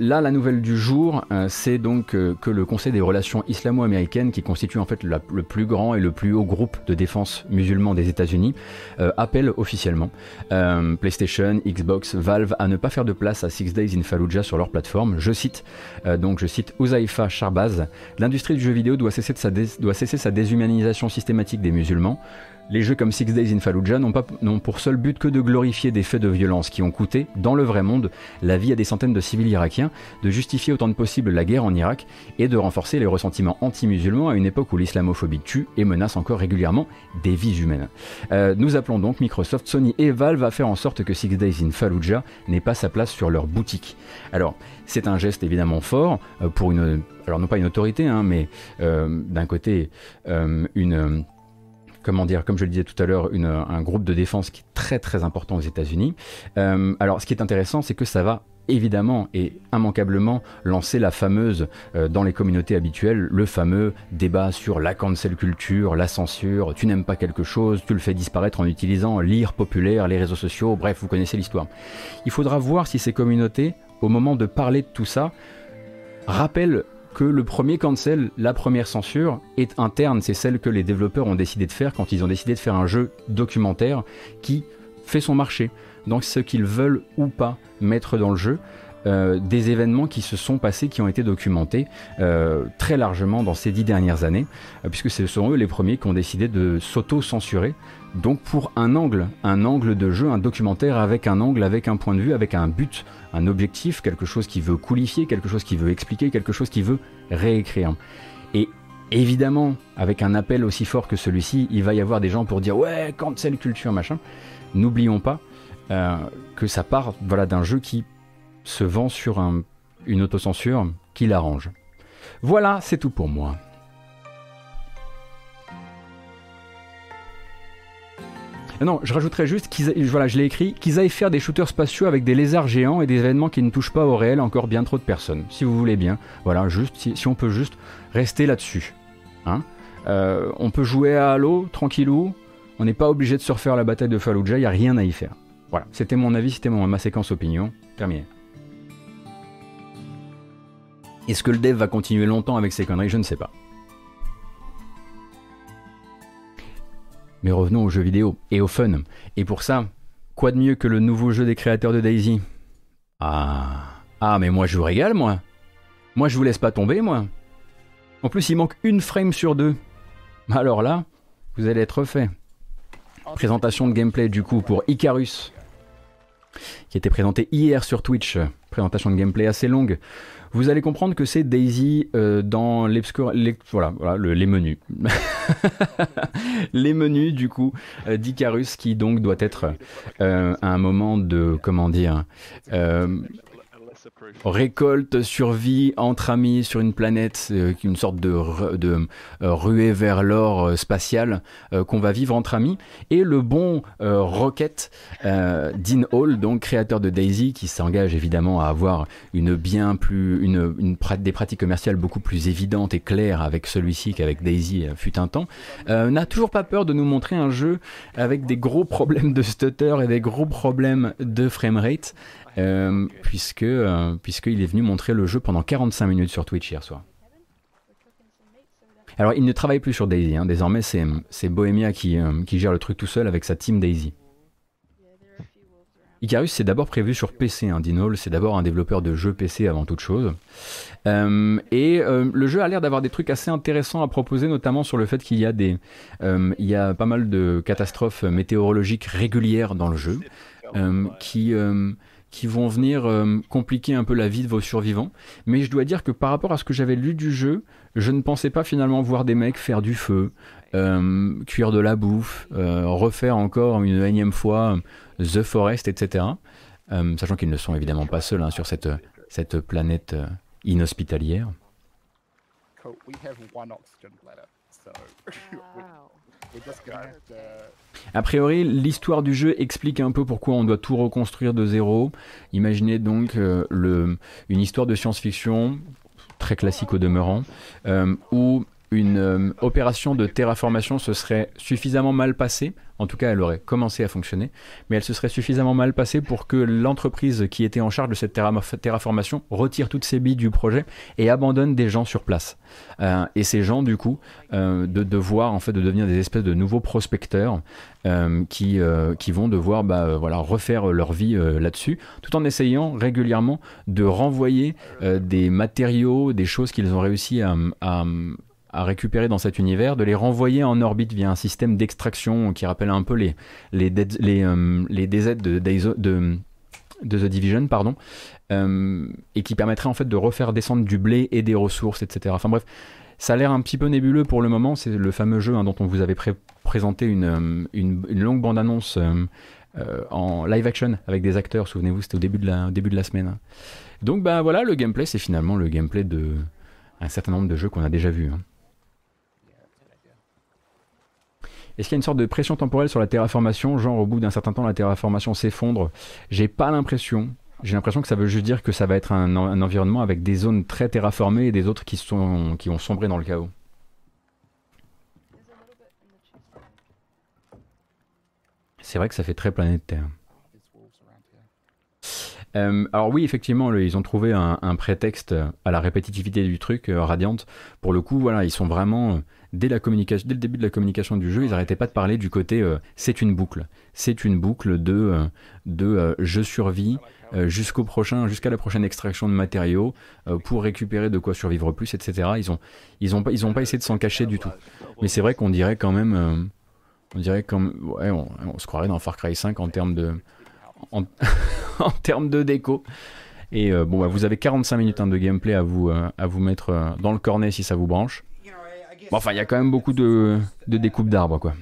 Là, la nouvelle du jour, euh, c'est donc euh, que le Conseil des relations islamo-américaines, qui constitue en fait le plus grand et le plus haut groupe de défense musulman des États-Unis, euh, appelle officiellement PlayStation, Xbox, Valve à ne pas faire de place à Six Days in Fallujah sur leur plateforme. Je cite, donc je cite Uzaifa Charbaz, l'industrie du jeu vidéo doit cesser sa déshumanisation systématique des musulmans. Les jeux comme Six Days in Fallujah n'ont pour seul but que de glorifier des faits de violence qui ont coûté, dans le vrai monde, la vie à des centaines de civils irakiens, de justifier autant de possible la guerre en Irak et de renforcer les ressentiments anti-musulmans à une époque où l'islamophobie tue et menace encore régulièrement des vies humaines. Euh, nous appelons donc Microsoft, Sony et Valve à faire en sorte que Six Days in Fallujah n'ait pas sa place sur leur boutique. Alors, c'est un geste évidemment fort euh, pour une, alors non pas une autorité, hein, mais euh, d'un côté une comment dire, comme je le disais tout à l'heure, un groupe de défense qui est très très important aux États-Unis. Euh, alors, ce qui est intéressant, c'est que ça va évidemment et immanquablement lancer la fameuse, euh, dans les communautés habituelles, le fameux débat sur la cancel culture, la censure, tu n'aimes pas quelque chose, tu le fais disparaître en utilisant l'ire populaire, les réseaux sociaux, bref, vous connaissez l'histoire. Il faudra voir si ces communautés, au moment de parler de tout ça, rappellent que le premier cancel, la première censure, est interne. C'est celle que les développeurs ont décidé de faire quand ils ont décidé de faire un jeu documentaire qui fait son marché. Donc ce qu'ils veulent ou pas mettre dans le jeu. Euh, des événements qui se sont passés, qui ont été documentés euh, très largement dans ces dix dernières années, euh, puisque ce sont eux les premiers qui ont décidé de s'auto-censurer. Donc pour un angle, un angle de jeu, un documentaire avec un angle, avec un point de vue, avec un but, un objectif, quelque chose qui veut coulifier, quelque chose qui veut expliquer, quelque chose qui veut réécrire. Et évidemment, avec un appel aussi fort que celui-ci, il va y avoir des gens pour dire ouais, cancel culture, machin. N'oublions pas que ça part voilà, d'un jeu qui se vend sur un, une autocensure qui l'arrange. Voilà, c'est tout pour moi. Non, je rajouterais juste qu'ils, voilà, je l'ai écrit, qu'ils aillent faire des shooters spatiaux avec des lézards géants et des événements qui ne touchent pas au réel encore bien trop de personnes. Si vous voulez bien, voilà, juste si, on peut juste rester là-dessus. Hein euh, on peut jouer à Halo tranquillou. On n'est pas obligé de se refaire la bataille de Fallujah. Il y a rien à y faire. Voilà, c'était mon avis, c'était ma séquence opinion. Terminé. Est-ce que le dev va continuer longtemps avec ces conneries? Je ne sais pas. Mais revenons aux jeux vidéo et au fun. Et pour ça, quoi de mieux que le nouveau jeu des créateurs de Daisy? Ah, ah, mais moi je vous régale, moi. Moi je vous laisse pas tomber, moi. En plus, il manque une frame sur deux. Alors là, vous allez être fait. Présentation de gameplay du coup pour Icarus, qui était présenté hier sur Twitch. Présentation de gameplay assez longue. Vous allez comprendre que c'est Daisy euh, dans les, voilà, voilà les menus. les menus du coup euh, d'Icarus qui donc doit être euh, un moment de comment dire récolte, survie entre amis sur une planète, euh, une sorte de, de euh, ruée vers l'or euh, spatial qu'on va vivre entre amis. Et le bon Rocket, Dean Hall, donc créateur de Daisy, qui s'engage évidemment à avoir une bien plus, une des pratiques commerciales beaucoup plus évidentes et claires avec celui-ci qu'avec Daisy fut un temps, n'a toujours pas peur de nous montrer un jeu avec des gros problèmes de stutter et des gros problèmes de framerate. Euh, puisque euh, puisqu'il est venu montrer le jeu pendant 45 minutes sur Twitch hier soir. Alors il ne travaille plus sur Daisy, hein. désormais c'est Bohemia qui, euh, qui gère le truc tout seul avec sa team Daisy. Icarus c'est d'abord prévu sur PC, hein. Dinol c'est d'abord un développeur de jeux PC avant toute chose. et le jeu a l'air d'avoir des trucs assez intéressants à proposer, notamment sur le fait qu'il y a des, il y a pas mal de catastrophes météorologiques régulières dans le jeu, qui qui vont venir euh, compliquer un peu la vie de vos survivants. Mais je dois dire que par rapport à ce que j'avais lu du jeu, je ne pensais pas finalement voir des mecs faire du feu, euh, cuire de la bouffe, euh, refaire encore une énième fois The Forest, etc. sachant qu'ils ne sont évidemment pas seuls hein, sur cette, cette planète inhospitalière. A priori, l'histoire du jeu explique un peu pourquoi on doit tout reconstruire de zéro. Imaginez donc euh, une histoire de science-fiction, très classique au demeurant, euh, où une euh, opération de terraformation se serait suffisamment mal passée en tout cas, elle aurait commencé à fonctionner, mais elle se serait suffisamment mal passée pour que l'entreprise qui était en charge de cette terraformation retire toutes ses billes du projet et abandonne des gens sur place. Euh, et ces gens, du coup, euh, de devoir en fait de devenir des espèces de nouveaux prospecteurs qui, vont devoir bah, refaire leur vie là-dessus, tout en essayant régulièrement de renvoyer des matériaux, des choses qu'ils ont réussi à récupérer dans cet univers, de les renvoyer en orbite via un système d'extraction qui rappelle un peu les, les, les, euh, DZ de, The Division, pardon, euh, et qui permettrait en fait de refaire descendre du blé et des ressources, etc. Enfin bref, ça a l'air un petit peu nébuleux pour le moment. C'est le fameux jeu hein, dont on vous avait présenté une, euh, une, une, longue bande-annonce en live action avec des acteurs. Souvenez-vous, c'était au début de la, début de la semaine. Donc bah voilà, le gameplay, c'est finalement le gameplay de un certain nombre de jeux qu'on a déjà vus. Hein. Est-ce qu'il y a une sorte de pression temporelle sur la terraformation Genre, au bout d'un certain temps, la terraformation s'effondre? J'ai pas l'impression. J'ai l'impression que ça veut juste dire que ça va être un, environnement avec des zones très terraformées et des autres qui, sont, qui ont sombré dans le chaos. C'est vrai que ça fait très planète Terre. Euh, alors oui, effectivement, ils ont trouvé un, prétexte à la répétitivité du truc, euh. Pour le coup, voilà, ils sont vraiment dès, la communication, dès le début de la communication du jeu, ils n'arrêtaient pas de parler du côté euh, c'est une boucle. C'est une boucle de, euh, de euh, je survis jusqu'au prochain, jusqu'à la prochaine extraction de matériaux pour récupérer de quoi survivre plus, etc. Ils ont, ils ont, ils ont pas essayé de s'en cacher du tout. Mais c'est vrai qu'on dirait quand même, on dirait comme, ouais, on, se croirait dans Far Cry 5 en termes de, en, termes de déco. Et bon, bah, vous avez 45 minutes hein, de gameplay à vous, à vous mettre dans le cornet si ça vous branche. Bon, enfin, il y a quand même beaucoup de découpes d'arbres, quoi.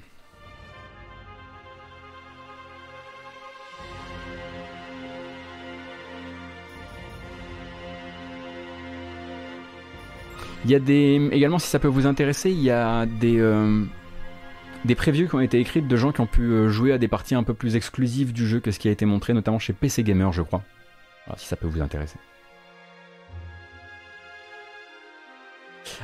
Il y a des. Également, si ça peut vous intéresser, il y a des. Des previews qui ont été écrites de gens qui ont pu euh, jouer à des parties un peu plus exclusives du jeu que ce qui a été montré, notamment chez PC Gamer, je crois. Alors, si ça peut vous intéresser.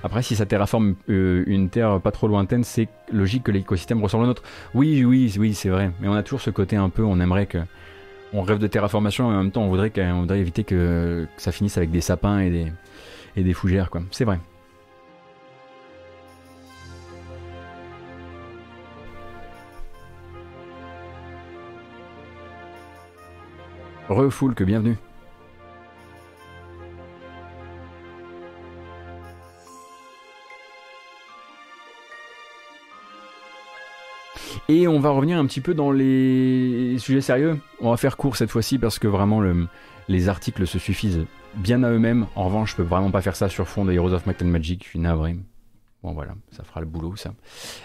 Après, si ça terraforme euh, une Terre pas trop lointaine, c'est logique que l'écosystème ressemble au nôtre. Oui, oui, oui, c'est vrai. Mais on a toujours ce côté un peu, on aimerait que. On rêve de terraformation et en même temps on voudrait, voudrait éviter que, ça finisse avec des sapins et des, et des fougères, quoi. C'est vrai. Que bienvenue. Et on va revenir un petit peu dans les sujets sérieux. On va faire court cette fois-ci parce que vraiment les articles se suffisent bien à eux-mêmes. En revanche, je peux vraiment pas faire ça sur fond de Heroes of Might and Magic. Je suis navré. Bon voilà, ça fera le boulot ça.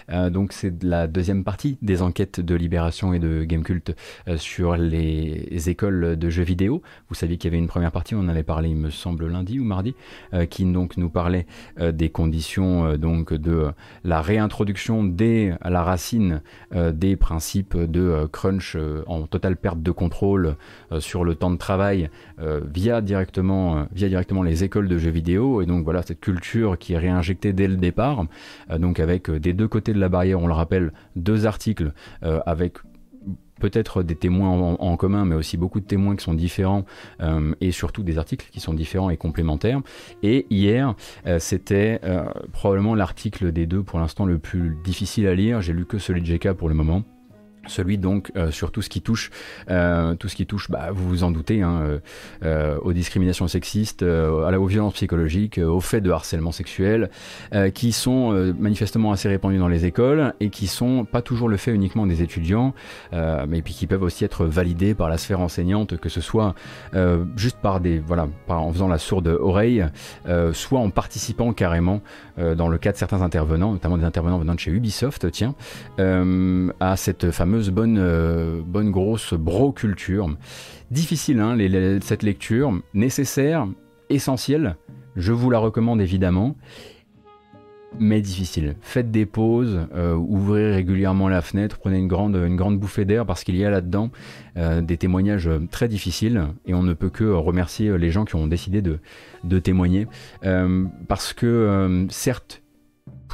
Euh, donc c'est la deuxième partie des enquêtes de Libération et de Gamecult euh, sur les écoles de jeux vidéo. Vous saviez qu'il y avait une première partie, on en avait parlé il me semble lundi ou mardi, euh, qui donc nous parlait des conditions donc de la réintroduction dès la racine des principes de crunch en totale perte de contrôle sur le temps de travail via directement via directement les écoles de jeux vidéo et donc voilà cette culture qui est réinjectée dès le départ euh, donc avec euh, des deux côtés de la barrière, on le rappelle, deux articles euh, avec peut-être des témoins en, commun, mais aussi beaucoup de témoins qui sont différents et surtout des articles qui sont différents et complémentaires. Et hier, c'était probablement l'article des deux pour l'instant le plus difficile à lire. J'ai lu que celui de JK pour le moment celui donc euh, sur tout ce qui touche euh, tout ce qui touche bah, vous vous en doutez hein, euh, aux discriminations sexistes à la aux violences psychologiques aux faits de harcèlement sexuel qui sont manifestement assez répandus dans les écoles et qui sont pas toujours le fait uniquement des étudiants mais puis qui peuvent aussi être validés par la sphère enseignante que ce soit juste par des voilà par, en faisant la sourde oreille soit en participant carrément dans le cas de certains intervenants notamment des intervenants venant de chez Ubisoft tiens à cette fameuse bonne, euh, bonne grosse bro-culture. Difficile, hein, cette lecture, nécessaire, essentielle, je vous la recommande évidemment, mais difficile. Faites des pauses, euh, ouvrez régulièrement la fenêtre, prenez une grande, une grande bouffée d'air parce qu'il y a là-dedans euh, des témoignages très difficiles. Et on ne peut que remercier les gens qui ont décidé de, de témoigner. Parce que certes,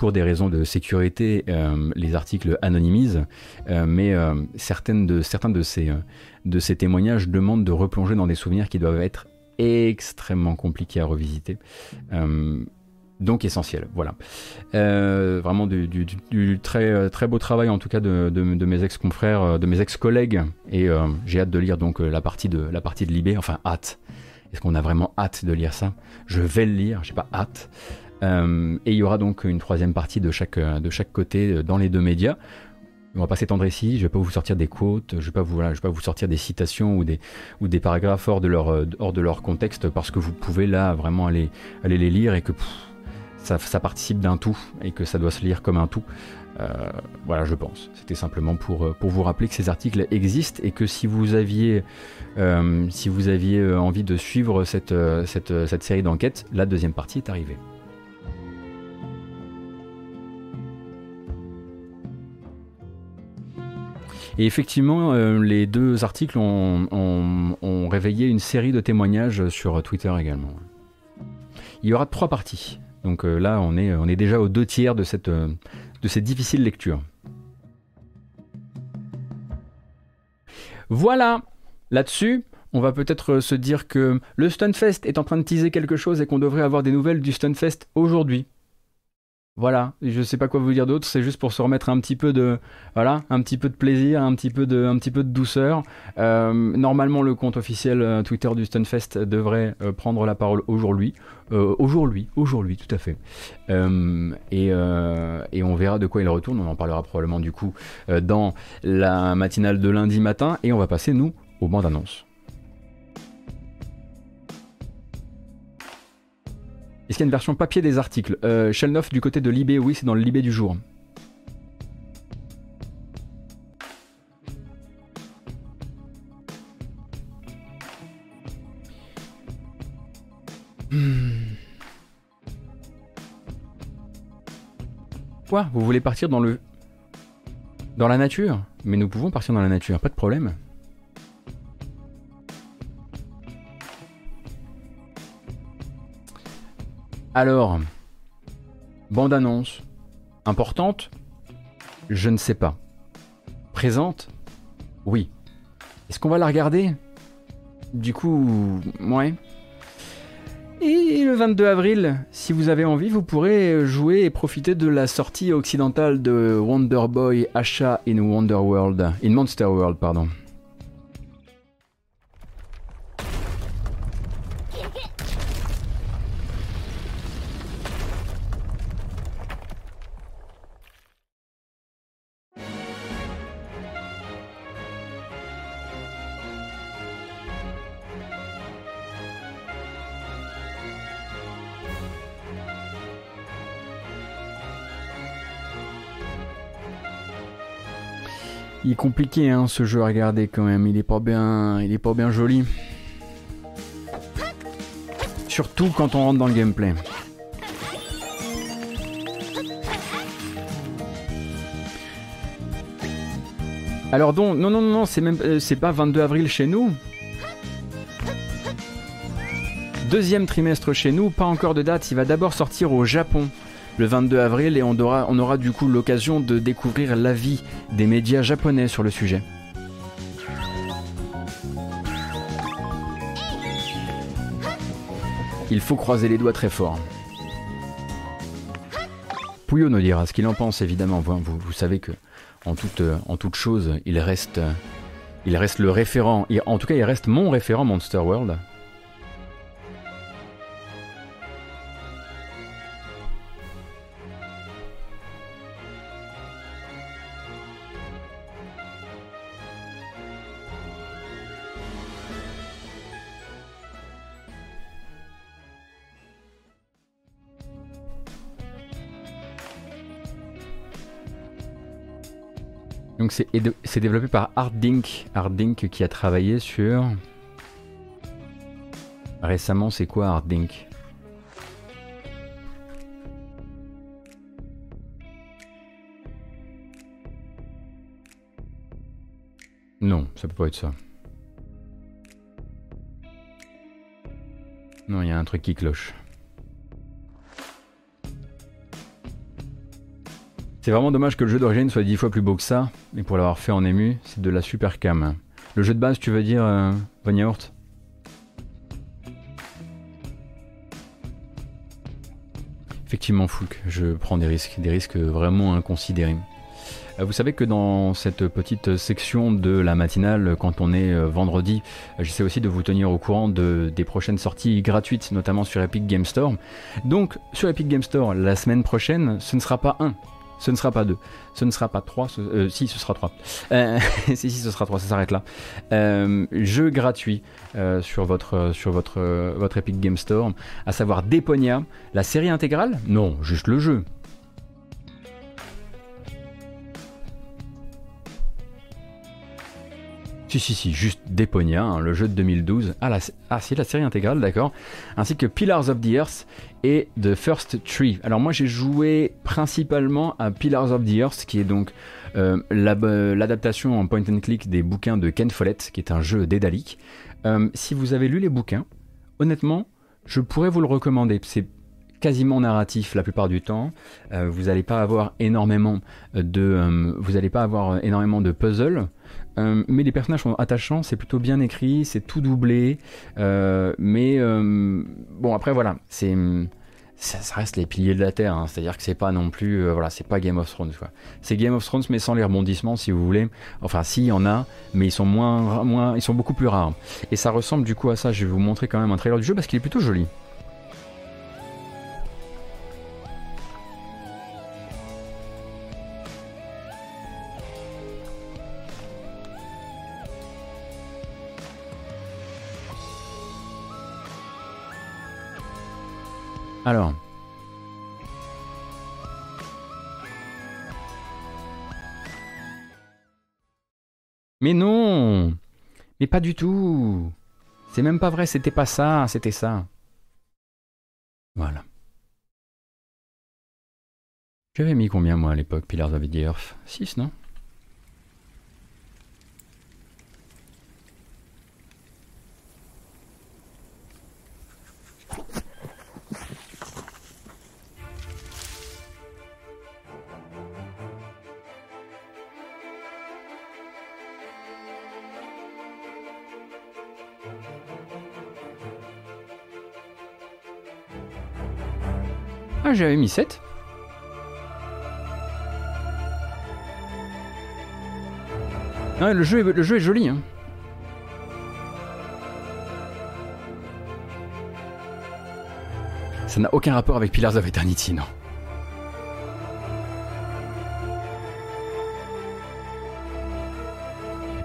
pour des raisons de sécurité, euh, les articles anonymisent, euh, mais euh, certaines de, certains de ces, de ces témoignages demandent de replonger dans des souvenirs qui doivent être extrêmement compliqués à revisiter. donc essentiel, voilà. vraiment du, très, très beau travail en tout cas de, de, mes ex-confrères, de mes ex-collègues, et j'ai hâte de lire donc la partie de, la partie de Libé, enfin hâte. Est-ce qu'on a vraiment hâte de lire ça? Je vais le lire, j'ai pas hâte. Euh, et il y aura donc une troisième partie de chaque, euh, de chaque côté euh, dans les deux médias. On va pas s'étendre ici, je vais pas vous sortir des quotes, je vais pas vous, je vais pas vous sortir des citations ou des, ou des paragraphes hors de, leur, hors de leur contexte parce que vous pouvez là vraiment aller, aller les lire et que ça, ça, participe d'un tout et que ça doit se lire comme un tout. voilà, je pense. C'était simplement pour, pour vous rappeler que ces articles existent et que si vous aviez, si vous aviez envie de suivre cette, cette, cette série d'enquêtes, la deuxième partie est arrivée. Et effectivement, euh, les deux articles ont, réveillé une série de témoignages sur Twitter également. Il y aura trois parties. Donc euh, là, on est, déjà aux deux tiers de cette, euh, de cette difficile lecture. Voilà, là-dessus, on va peut-être se dire que le Stunfest est en train de teaser quelque chose et qu'on devrait avoir des nouvelles du Stunfest aujourd'hui. Voilà, je sais pas quoi vous dire d'autre, c'est juste pour se remettre un petit peu de, voilà, un petit peu de plaisir, un petit peu de, un petit peu de douceur. Euh, normalement, le compte officiel euh, Twitter du Stunfest devrait euh, prendre la parole aujourd'hui, aujourd'hui, aujourd'hui, tout à fait. Et, et, on verra de quoi il retourne. On en parlera probablement du coup dans la matinale de lundi matin, et on va passer nous aux bandes annonces. Est-ce qu'il y a une version papier des articles? Euh, du côté de Libé, oui, c'est dans le Libé du jour. Hmm. Quoi? Vous voulez partir dans le... Dans la nature? Mais nous pouvons partir dans la nature, pas de problème. Alors, bande-annonce. Importante Je ne sais pas. Présente Oui. Est-ce qu'on va la regarder? Du coup, ouais. Et le 22 avril, si vous avez envie, vous pourrez jouer et profiter de la sortie occidentale de Wonder Boy Asha in Wonder World, in Monster World, pardon. Il est compliqué hein, ce jeu à regarder quand même, il est pas bien, il est pas bien joli. Surtout quand on rentre dans le gameplay. Alors donc, non, non, non, c'est même, euh, c'est pas 22 avril chez nous. Deuxième trimestre chez nous, pas encore de date. Il va d'abord sortir au Japon le 22 avril et on aura, du coup l'occasion de découvrir l'avis des médias japonais sur le sujet. Il faut croiser les doigts très fort. Pouillot nous dira ce qu'il en pense évidemment. Vous, savez que en toute, chose, il reste, le référent. En tout cas, il reste mon référent Monster World. C'est développé par Artdink, Artdink qui a travaillé sur récemment c'est quoi Artdink Non, ça peut pas être ça. Non, il y a un truc qui cloche. C'est vraiment dommage que le jeu d'origine soit dix fois plus beau que ça, mais pour l'avoir fait en ému, c'est de la super cam. Le jeu de base, tu veux dire, euh, Von Effectivement, Foulk, je prends des risques, des risques vraiment inconsidérés. Euh, Vous savez que dans cette petite section de la matinale, quand on est euh, vendredi, j'essaie aussi de vous tenir au courant de, des prochaines sorties gratuites, notamment sur Epic Game Store. Donc, sur Epic Game Store, la semaine prochaine, ce ne sera pas un, ce ne sera pas deux, ce ne sera pas trois, ce- euh, si ce sera trois. Euh, si, si, ce sera trois, ça s'arrête là. Euh, jeu gratuit euh, sur, votre, sur votre, euh, votre Epic Game Store, à savoir Deponia, la série intégrale? Non, juste le jeu. Si, si, si, juste Deponia, hein, le jeu de 2012. Ah, la, ah, la série intégrale, d'accord. Ainsi que Pillars of the Earth et The First Tree. Alors, moi, j'ai joué principalement à Pillars of the Earth, qui est donc euh, euh, l'adaptation en point and click des bouquins de Ken Follett, qui est un jeu d'Edalic. Euh, si vous avez lu les bouquins, honnêtement, je pourrais vous le recommander. C'est quasiment narratif la plupart du temps. Vous n'allez pas avoir énormément de, vous allez pas avoir énormément de puzzles. Euh, mais les personnages sont attachants, c'est plutôt bien écrit, c'est tout doublé. euh, mais euh, bon, après voilà, c'est ça, reste les piliers de la terre, hein, c'est-à-dire que c'est pas non plus, voilà, c'est pas Game of Thrones quoi. C'est Game of Thrones mais sans les rebondissements si vous voulez. Enfin, si il y en a, mais ils sont moins, moins, ils sont beaucoup plus rares. Et ça ressemble du coup à ça. Je vais vous montrer quand même un trailer du jeu parce qu'il est plutôt joli. Mais non. Mais pas du tout. C'est même pas vrai, c'était pas ça, c'était ça. Voilà. J'avais mis combien moi à l'époque, Pillars of the Earth? 6, non? J'avais mis 7. Ouais, le jeu est, le jeu est joli. Hein. Ça n'a aucun rapport avec Pillars of Eternity, non.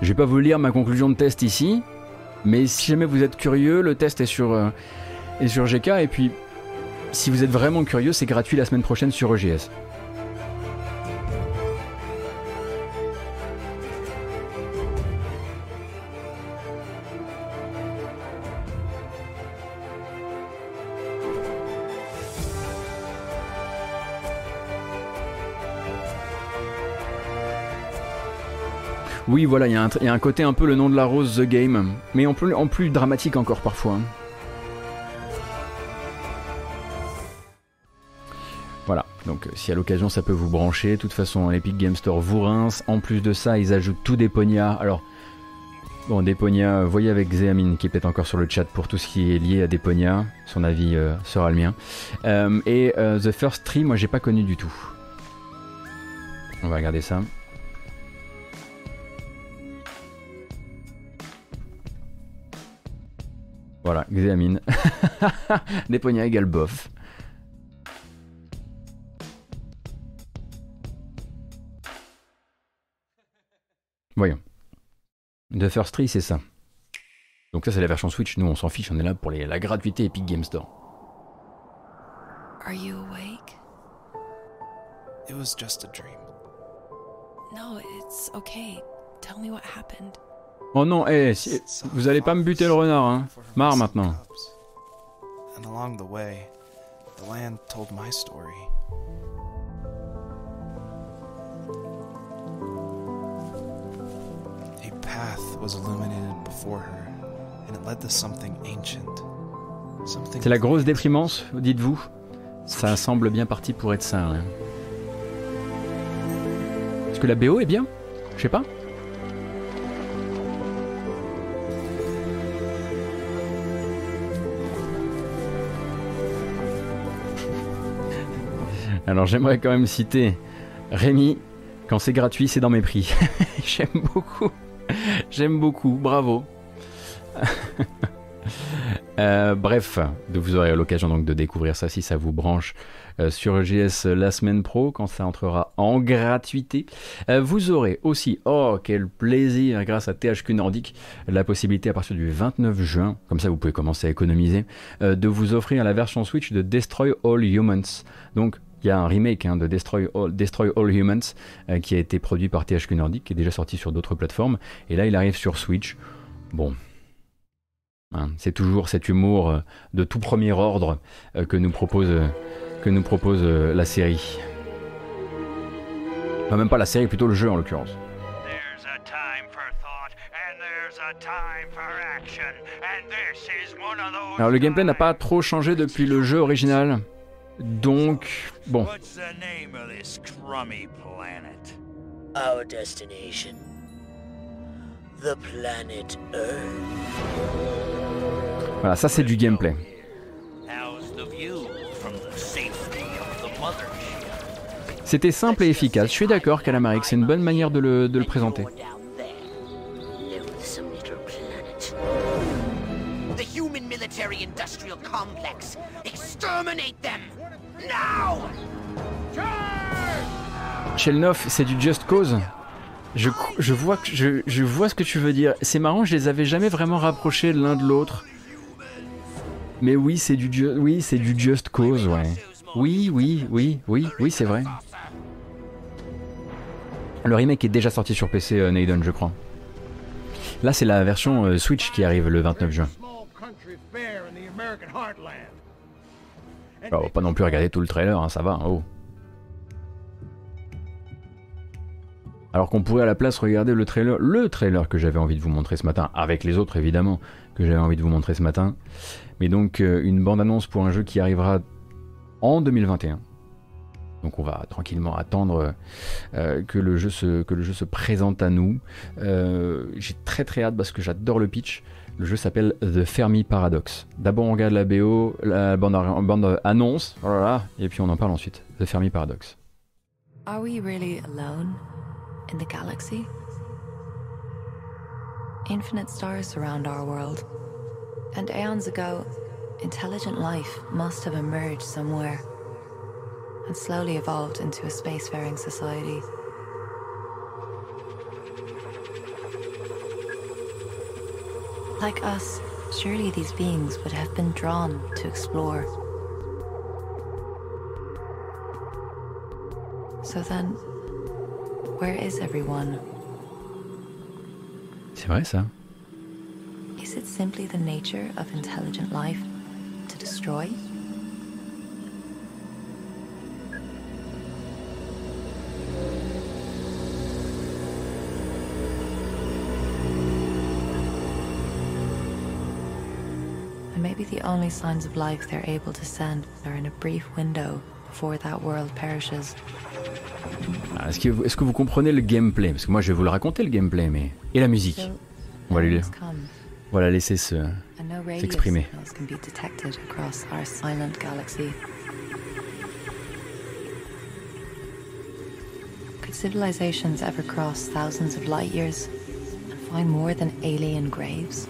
Je vais pas vous lire ma conclusion de test ici, mais si jamais vous êtes curieux, le test est sur, euh, est sur GK, et puis si vous êtes vraiment curieux, c'est gratuit la semaine prochaine sur EGS. Oui, voilà, il y, a un côté un peu le nom de la rose, The Game, mais en plus, dramatique encore parfois. Hein. Si à l'occasion ça peut vous brancher, de toute façon Epic Game Store vous rince. En plus de ça, ils ajoutent tout des. Alors, bon, des euh, voyez avec Zéamine qui est peut-être encore sur le chat pour tout ce qui est lié à des. Son avis euh, sera le mien. Euh, et The First Tree, moi j'ai pas connu du tout. On va regarder ça. Voilà, Xéamine. des pognards égale bof. The First Tree, c'est ça. Donc ça, c'est la version Switch. Nous, on s'en fiche. On est là pour les- la gratuité Epic Game Store. Are you awake? It was just a dream. No, it's okay. Tell me what happened. Oh non, eh, si- vous allez pas me buter le renard, hein. Marre maintenant. And along the way, the land told my story. C'est la grosse déprimance, dites-vous? Ça semble bien parti pour être ça. hein. Est-ce que la BO est bien? Je sais pas. Alors j'aimerais quand même citer Rémi, quand c'est gratuit, c'est dans mes prix. J'aime beaucoup. J'aime beaucoup, bravo. Euh, bref, vous aurez l'occasion donc de découvrir ça si ça vous branche euh, sur GS la semaine pro quand ça entrera en gratuité. Euh, vous aurez aussi, oh quel plaisir, grâce à THQ Nordic, la possibilité à partir du 29 juin, comme ça vous pouvez commencer à économiser, de vous offrir la version Switch de Destroy All Humans. Donc il y a un remake hein, de Destroy All, Destroy All Humans euh, qui a été produit par THQ Nordic, qui est déjà sorti sur d'autres plateformes, et là il arrive sur Switch. Bon, Hein, c'est toujours cet humour euh, de tout premier ordre euh, que nous propose, que nous propose la série. Enfin, même pas la série, plutôt le jeu en l'occurrence. Alors le gameplay n'a pas trop changé depuis le jeu original, donc bon. What's the name of this crummy planet? Our destination. The planet Earth. Voilà, ça c'est du gameplay. C'était simple et efficace. Je suis d'accord, Calamaric, c'est une bonne manière de le, de le présenter. Loathsome little planet. The human military industrial complex. Exterminate them! Chelnov, c'est du Just Cause je, vois, ce que tu veux dire. C'est marrant, je les avais jamais vraiment rapprochés l'un de l'autre. Mais oui, c'est du, du Just Cause, ouais. Oui, oui, oui, oui, oui, c'est vrai. Le remake est déjà sorti sur PC, euh, je crois. Là, c'est la version euh, Switch qui arrive le 29 juin. Va pas non plus regarder tout le trailer, hein, ça va, oh. Alors qu'on pourrait à la place regarder le trailer, le trailer que j'avais envie de vous montrer ce matin, avec les autres évidemment, que j'avais envie de vous montrer ce matin. Mais donc euh, une bande-annonce pour un jeu qui arrivera en 2021. Donc on va tranquillement attendre euh, que, le jeu se, que le jeu se présente à nous. Euh, J'ai très très hâte parce que j'adore le pitch. Le jeu s'appelle The Fermi Paradox. D'abord on regarde la BO, la bande, bande annonce, oh là là, et puis on en parle ensuite. The Fermi Paradox. Are we really alone in the galaxy? Infinite stars surround our world. And aeons ago, intelligent life must have emerged somewhere and slowly evolved into a spacefaring society. Like us, surely these beings would have been drawn to explore. So then, where is everyone? C'est vrai ça Is it simply the nature of intelligent life to destroy? Maybe the only signs of life they're able to send are in a brief window before that world perishes. Ah, Est-ce que, est-ce que vous comprenez le gameplay Parce que moi je vais vous le raconter le gameplay, mais et la musique. On va, lui, on va la laisser se. and no radio s'exprimer. signals can be detected across our silent galaxy. Could civilizations ever cross thousands of light years and find more than alien graves?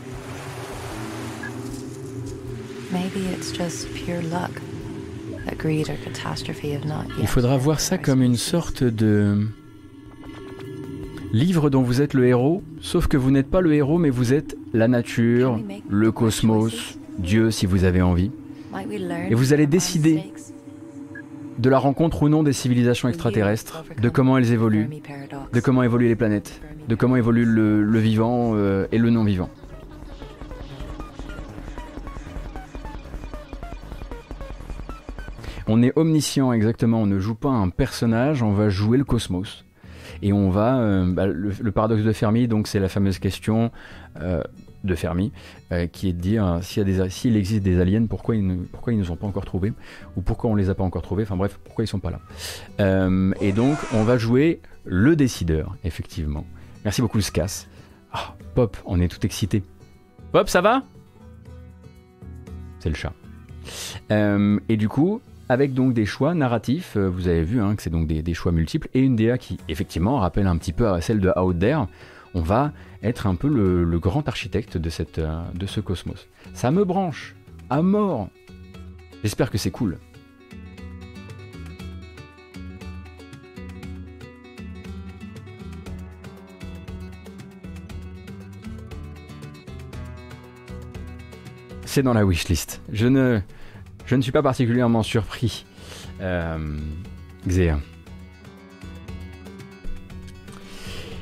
Il faudra voir ça comme une sorte de livre dont vous êtes le héros, sauf que vous n'êtes pas le héros, mais vous êtes la nature, le cosmos, Dieu si vous avez envie, Et vous allez décider de la rencontre ou non des civilisations extraterrestres, de comment elles évoluent, de comment évoluent les planètes, de comment évolue le, le vivant euh, et le non-vivant. On est omniscient exactement, on ne joue pas un personnage, on va jouer le cosmos. Et on va... euh, bah, le, le paradoxe de Fermi, donc c'est la fameuse question euh, de Fermi, euh, qui est de dire euh, s'il existe des aliens, pourquoi ils ne pourquoi ils nous ont pas encore trouvés? Ou pourquoi on les a pas encore trouvés? Enfin bref, pourquoi ils sont pas là? Et donc on va jouer le décideur, effectivement. Merci beaucoup Scass. Ah, Pop, on est tout excité. Pop, ça va? C'est le chat. Et du coup, avec donc des choix narratifs, euh, vous avez vu hein, que c'est donc des, choix multiples, et une DA qui effectivement rappelle un petit peu à celle de Out There, on va être un peu le, grand architecte de, euh, de ce cosmos. Ça me branche, à mort. J'espère que c'est cool. C'est dans la wishlist. Je ne, je ne suis pas particulièrement surpris. Euh.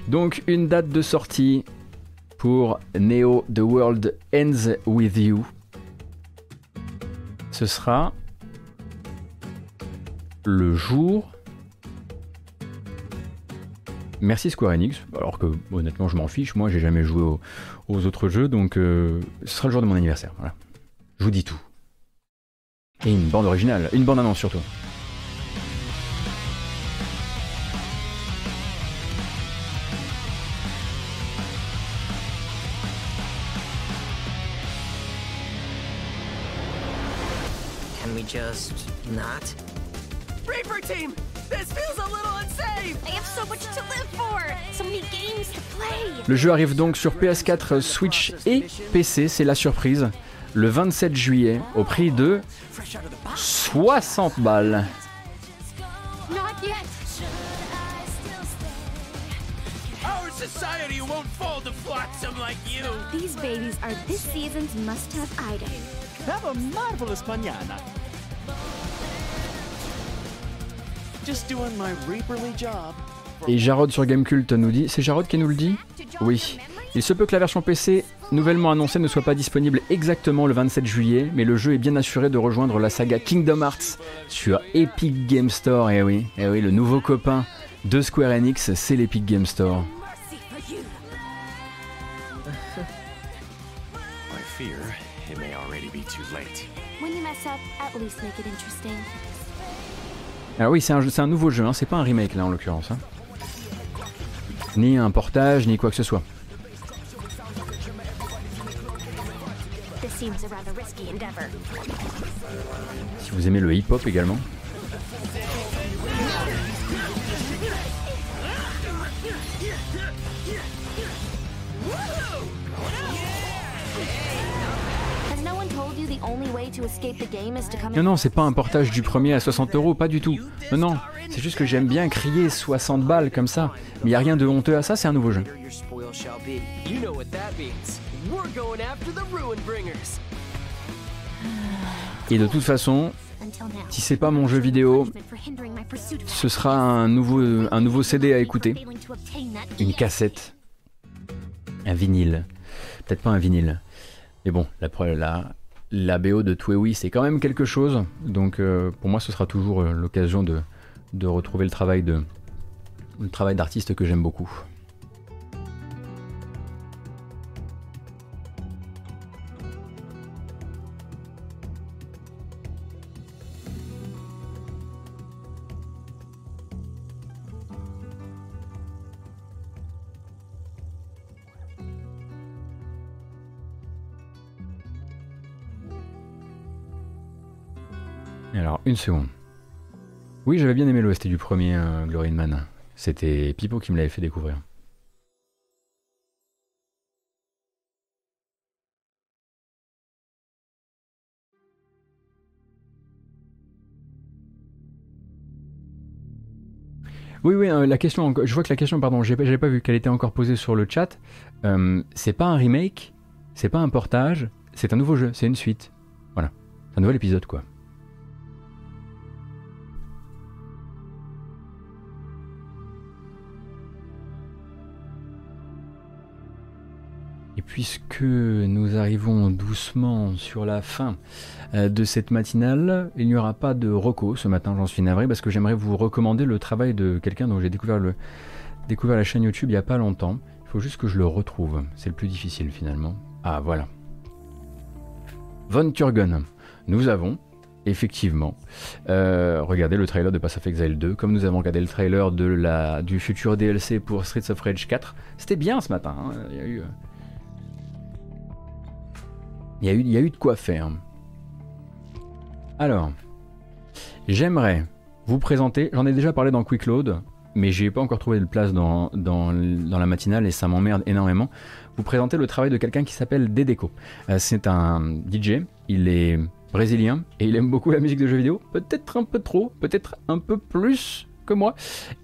Donc une date de sortie pour Neo The World Ends With You. Ce sera le jour. Merci Square Enix, alors que honnêtement je m'en fiche, moi j'ai jamais joué au- aux autres jeux, donc euh, ce sera le jour de mon anniversaire. Voilà. Je vous dis tout. Et une bande originale, une bande annonce surtout. Can we just not? Reaper team! This feels a little unsafe! I have so much to live for! So many games to play! Le jeu arrive donc sur PS4, Switch et PC, c'est la surprise, le 27 juillet, au prix de 60 balles. These babies are this season's must-have item. Have a marvelous mañana! Just doing my Reaperly job. Et Jarod sur Gamecult nous dit, c'est Jarod qui nous le dit? Oui. Il se peut que la version PC nouvellement annoncée ne soit pas disponible exactement le 27 juillet, mais le jeu est bien assuré de rejoindre la saga Kingdom Hearts sur Epic Game Store. Et oui, et oui, le nouveau copain de Square Enix, c'est l'Epic Game Store. Alors oui, c'est un, jeu- c'est un nouveau jeu, hein, c'est pas un remake là en l'occurrence. hein. Ni un portage, ni quoi que ce soit. Si vous aimez le hip-hop également. Has no one told you the only way to escape the game is to come Non, non, c'est pas un portage du premier à 60 euros, pas du tout. Non, non, c'est juste que j'aime bien crier 60 balles comme ça. Mais y a rien de honteux à ça, c'est un nouveau jeu. Et de toute façon, si c'est pas mon jeu vidéo, ce sera un nouveau, un nouveau CD à écouter. Une cassette. Un vinyle. Peut-être pas un vinyle. Mais bon, la, pre- la, la BO de Twewy, c'est quand même quelque chose. Donc euh, pour moi, ce sera toujours euh, l'occasion de, de retrouver le travail de le travail d'artiste que j'aime beaucoup. Alors, une seconde. Oui, j'avais bien aimé l'OST du premier euh, Glory Man. C'était Pipo qui me l'avait fait découvrir. Oui, oui, euh, la question, je vois que la question, pardon, j'ai pas, vu qu'elle était encore posée sur le chat. Euh, c'est pas un remake, c'est pas un portage, c'est un nouveau jeu, c'est une suite. Voilà, un nouvel épisode quoi. Puisque nous arrivons doucement sur la fin euh, de cette matinale, il n'y aura pas de reco ce matin, j'en suis navré, parce que j'aimerais vous recommander le travail de quelqu'un dont j'ai découvert, la chaîne YouTube il n'y a pas longtemps. Il faut juste que je le retrouve, c'est le plus difficile finalement. Ah voilà. Von Turgon. Nous avons effectivement euh, regardé le trailer de Pass of Exile 2, comme nous avons regardé le trailer du futur DLC pour Streets of Rage 4. C'était bien ce matin, hein. il y a eu... Il y, a eu, de quoi faire. Alors, j'aimerais vous présenter, j'en ai déjà parlé dans Quick Load, mais j'ai pas encore trouvé de place dans, dans, la matinale et ça m'emmerde énormément. Vous présenter le travail de quelqu'un qui s'appelle Dedeco. Euh, c'est un DJ, il est brésilien et il aime beaucoup la musique de jeux vidéo, peut-être un peu trop, peut-être un peu plus que moi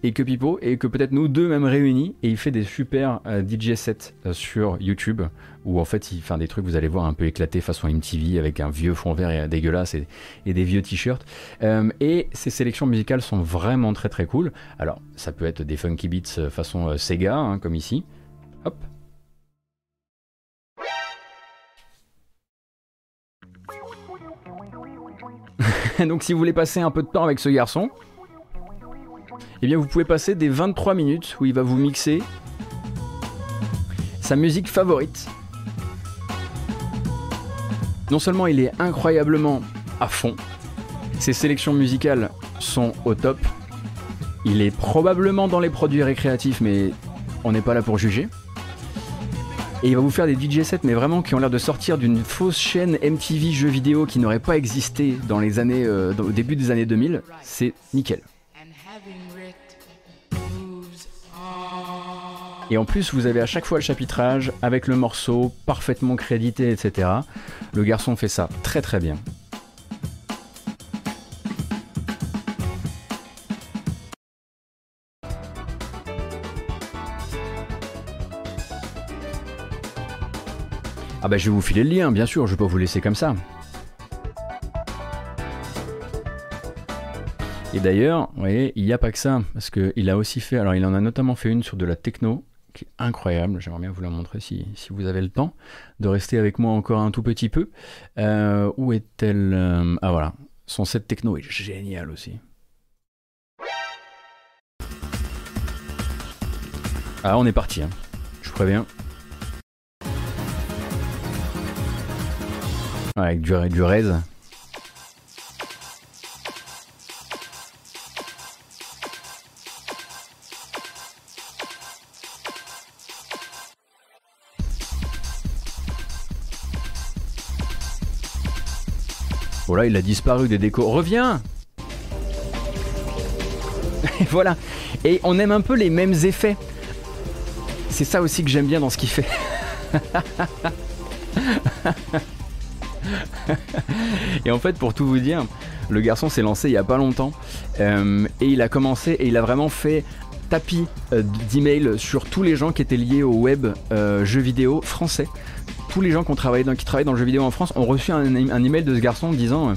et que Pipo et que peut-être nous deux même réunis et il fait des super euh, DJ sets euh, sur YouTube où en fait il fait des trucs vous allez voir un peu éclatés façon MTV avec un vieux fond vert et, dégueulasse et, des vieux t-shirts. Euh, et ces sélections musicales sont vraiment très très cool. Alors ça peut être des funky beats façon Sega hein, comme ici. Hop. Donc si vous voulez passer un peu de temps avec ce garçon eh bien vous pouvez passer des 23 minutes où il va vous mixer sa musique favorite. Non seulement il est incroyablement à fond, ses sélections musicales sont au top, il est probablement dans les produits récréatifs mais on n'est pas là pour juger. Et il va vous faire des DJ sets, mais vraiment qui ont l'air de sortir d'une fausse chaîne MTV jeux vidéo qui n'aurait pas existé dans les années, euh, au début des années 2000. C'est nickel. Et en plus, vous avez à chaque fois le chapitrage avec le morceau parfaitement crédité, etc. Le garçon fait ça très très bien. Ah bah je vais vous filer le lien, bien sûr, je peux pas vous laisser comme ça. Et d'ailleurs, vous voyez, il n'y a pas que ça, parce qu'il a aussi fait, alors il en a notamment fait une sur de la techno, incroyable. J'aimerais bien vous la montrer si, vous avez le temps de rester avec moi encore un tout petit peu. Euh, où est-elle euh, Ah voilà, son set techno est génial aussi. Ah, on est parti, hein. je vous préviens. avec du, du. Voilà, il a disparu des décos. Reviens voilà. Et on aime un peu les mêmes effets. C'est ça aussi que j'aime bien dans ce qu'il fait. et en fait, pour tout vous dire, le garçon s'est lancé il y a pas longtemps euh, et il a commencé et il a vraiment fait tapis euh, d'emails sur tous les gens qui étaient liés au web euh, jeux vidéo français tous les gens qui, travaillent dans le jeu vidéo en France ont reçu un, email de ce garçon disant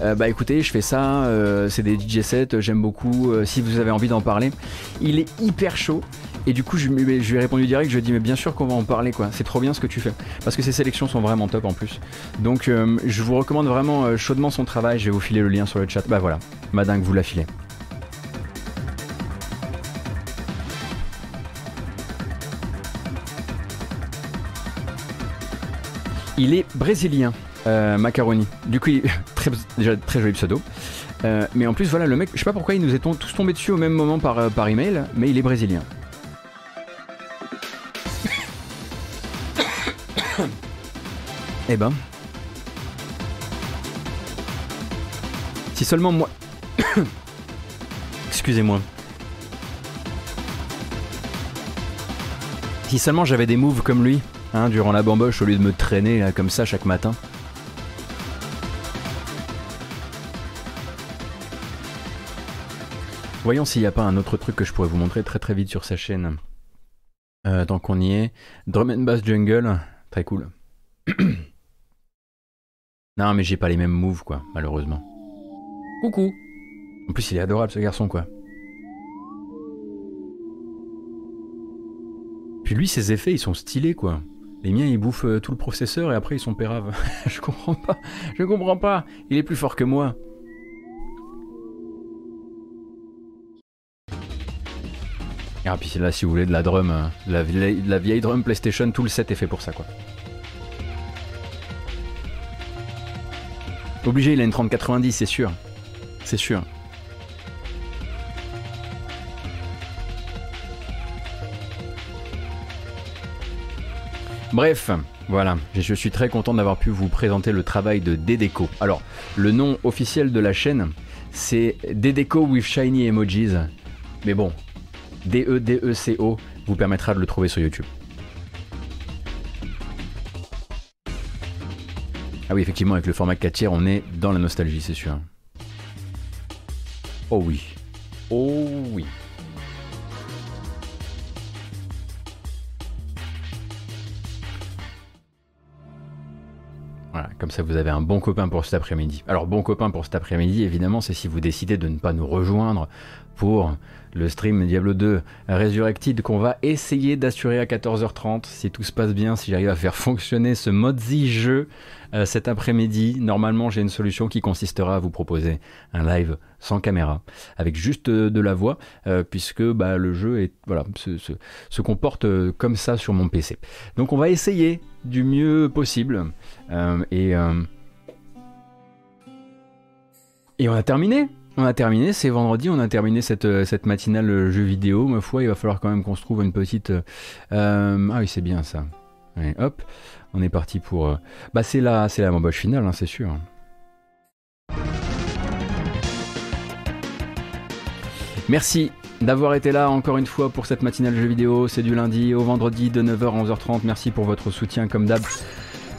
euh, Bah écoutez, je fais ça, euh, c'est des DJ sets, j'aime beaucoup, euh, si vous avez envie d'en parler. Il est hyper chaud. Et du coup, je, lui ai répondu direct, je lui ai dit Mais bien sûr qu'on va en parler, quoi. C'est trop bien ce que tu fais. Parce que ses sélections sont vraiment top en plus. Donc, je vous recommande vraiment chaudement son travail. Je vais vous filer le lien sur le chat. Bah voilà, madingue, vous la filez. Il est brésilien, euh, Macaroni. Du coup, il... très, déjà très joli pseudo. Euh, mais en plus, voilà, le mec, je sais pas pourquoi ils nous étaient tous tombés dessus au même moment par, euh, par email, mais il est brésilien. eh ben. Si seulement moi... Excusez-moi. Si seulement j'avais des moves comme lui, hein, durant la bamboche, au lieu de me traîner là, comme ça chaque matin. Voyons s'il n'y a pas un autre truc que je pourrais vous montrer très très vite sur sa chaîne. Euh, tant qu'on y est. Drum and Bass Jungle, très cool. non mais j'ai pas les mêmes moves quoi, malheureusement. Coucou En plus il est adorable ce garçon quoi. Puis lui ses effets ils sont stylés quoi. Les miens ils bouffent euh, tout le processeur et après ils sont péraves. je comprends pas. Je comprends pas. Il est plus fort que moi. Ah, puis là, si vous voulez de la drum, euh, la, vieille, la vieille drum PlayStation, tout le set est fait pour ça, quoi. Obligé, il a une 3090, c'est sûr. C'est sûr. Bref, voilà, je suis très content d'avoir pu vous présenter le travail de Dedeco. Alors, le nom officiel de la chaîne, c'est Dedeco with Shiny Emojis. Mais bon, D-E-D-E-C-O vous permettra de le trouver sur YouTube. Ah oui, effectivement, avec le format 4 tiers, on est dans la nostalgie, c'est sûr. Oh oui. Oh oui. Comme ça vous avez un bon copain pour cet après-midi. Alors bon copain pour cet après-midi, évidemment, c'est si vous décidez de ne pas nous rejoindre pour le stream Diablo 2 Resurrected qu'on va essayer d'assurer à 14h30 si tout se passe bien, si j'arrive à faire fonctionner ce mode jeu euh, cet après-midi. Normalement, j'ai une solution qui consistera à vous proposer un live sans caméra, avec juste euh, de la voix, euh, puisque bah, le jeu est, voilà, se, comporte comme ça sur mon PC. Donc on va essayer du mieux possible. et on a terminé on a terminé, c'est vendredi, on a terminé cette, euh, matinale euh, jeu vidéo. Ma foi, il va falloir quand même qu'on se trouve une petite. Euh, ah oui, c'est bien ça. hop, on est parti pour. Bah, c'est la, c'est la finale, hein, c'est sûr. Merci d'avoir été là encore une fois pour cette matinale jeu vidéo. C'est du lundi au vendredi de 9h à 11h30. Merci pour votre soutien comme d'hab.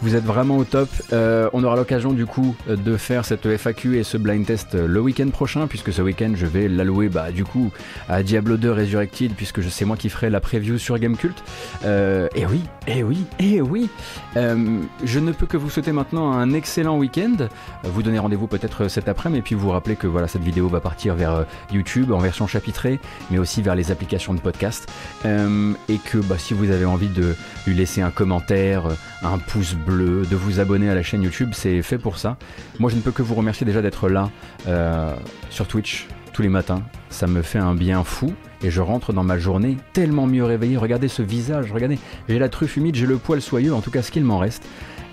Vous êtes vraiment au top. Euh, on aura l'occasion du coup de faire cette FAQ et ce blind test le week-end prochain, puisque ce week-end je vais l'allouer bah, du coup à Diablo 2 Resurrected, puisque sais moi qui ferai la preview sur Gamecult. Euh, et oui, et oui, et oui. Euh, je ne peux que vous souhaiter maintenant un excellent week-end. Vous donner rendez-vous peut-être cet après-midi, et puis vous rappeler que voilà cette vidéo va partir vers YouTube en version chapitrée, mais aussi vers les applications de podcast, et que bah, si vous avez envie de lui laisser un commentaire, un pouce bleu de vous abonner à la chaîne YouTube, c'est fait pour ça. Moi, je ne peux que vous remercier déjà d'être là euh, sur Twitch tous les matins. Ça me fait un bien fou et je rentre dans ma journée tellement mieux réveillé. Regardez ce visage, regardez, j'ai la truffe humide, j'ai le poil soyeux, en tout cas ce qu'il m'en reste.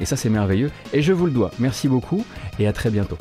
Et ça, c'est merveilleux. Et je vous le dois. Merci beaucoup et à très bientôt.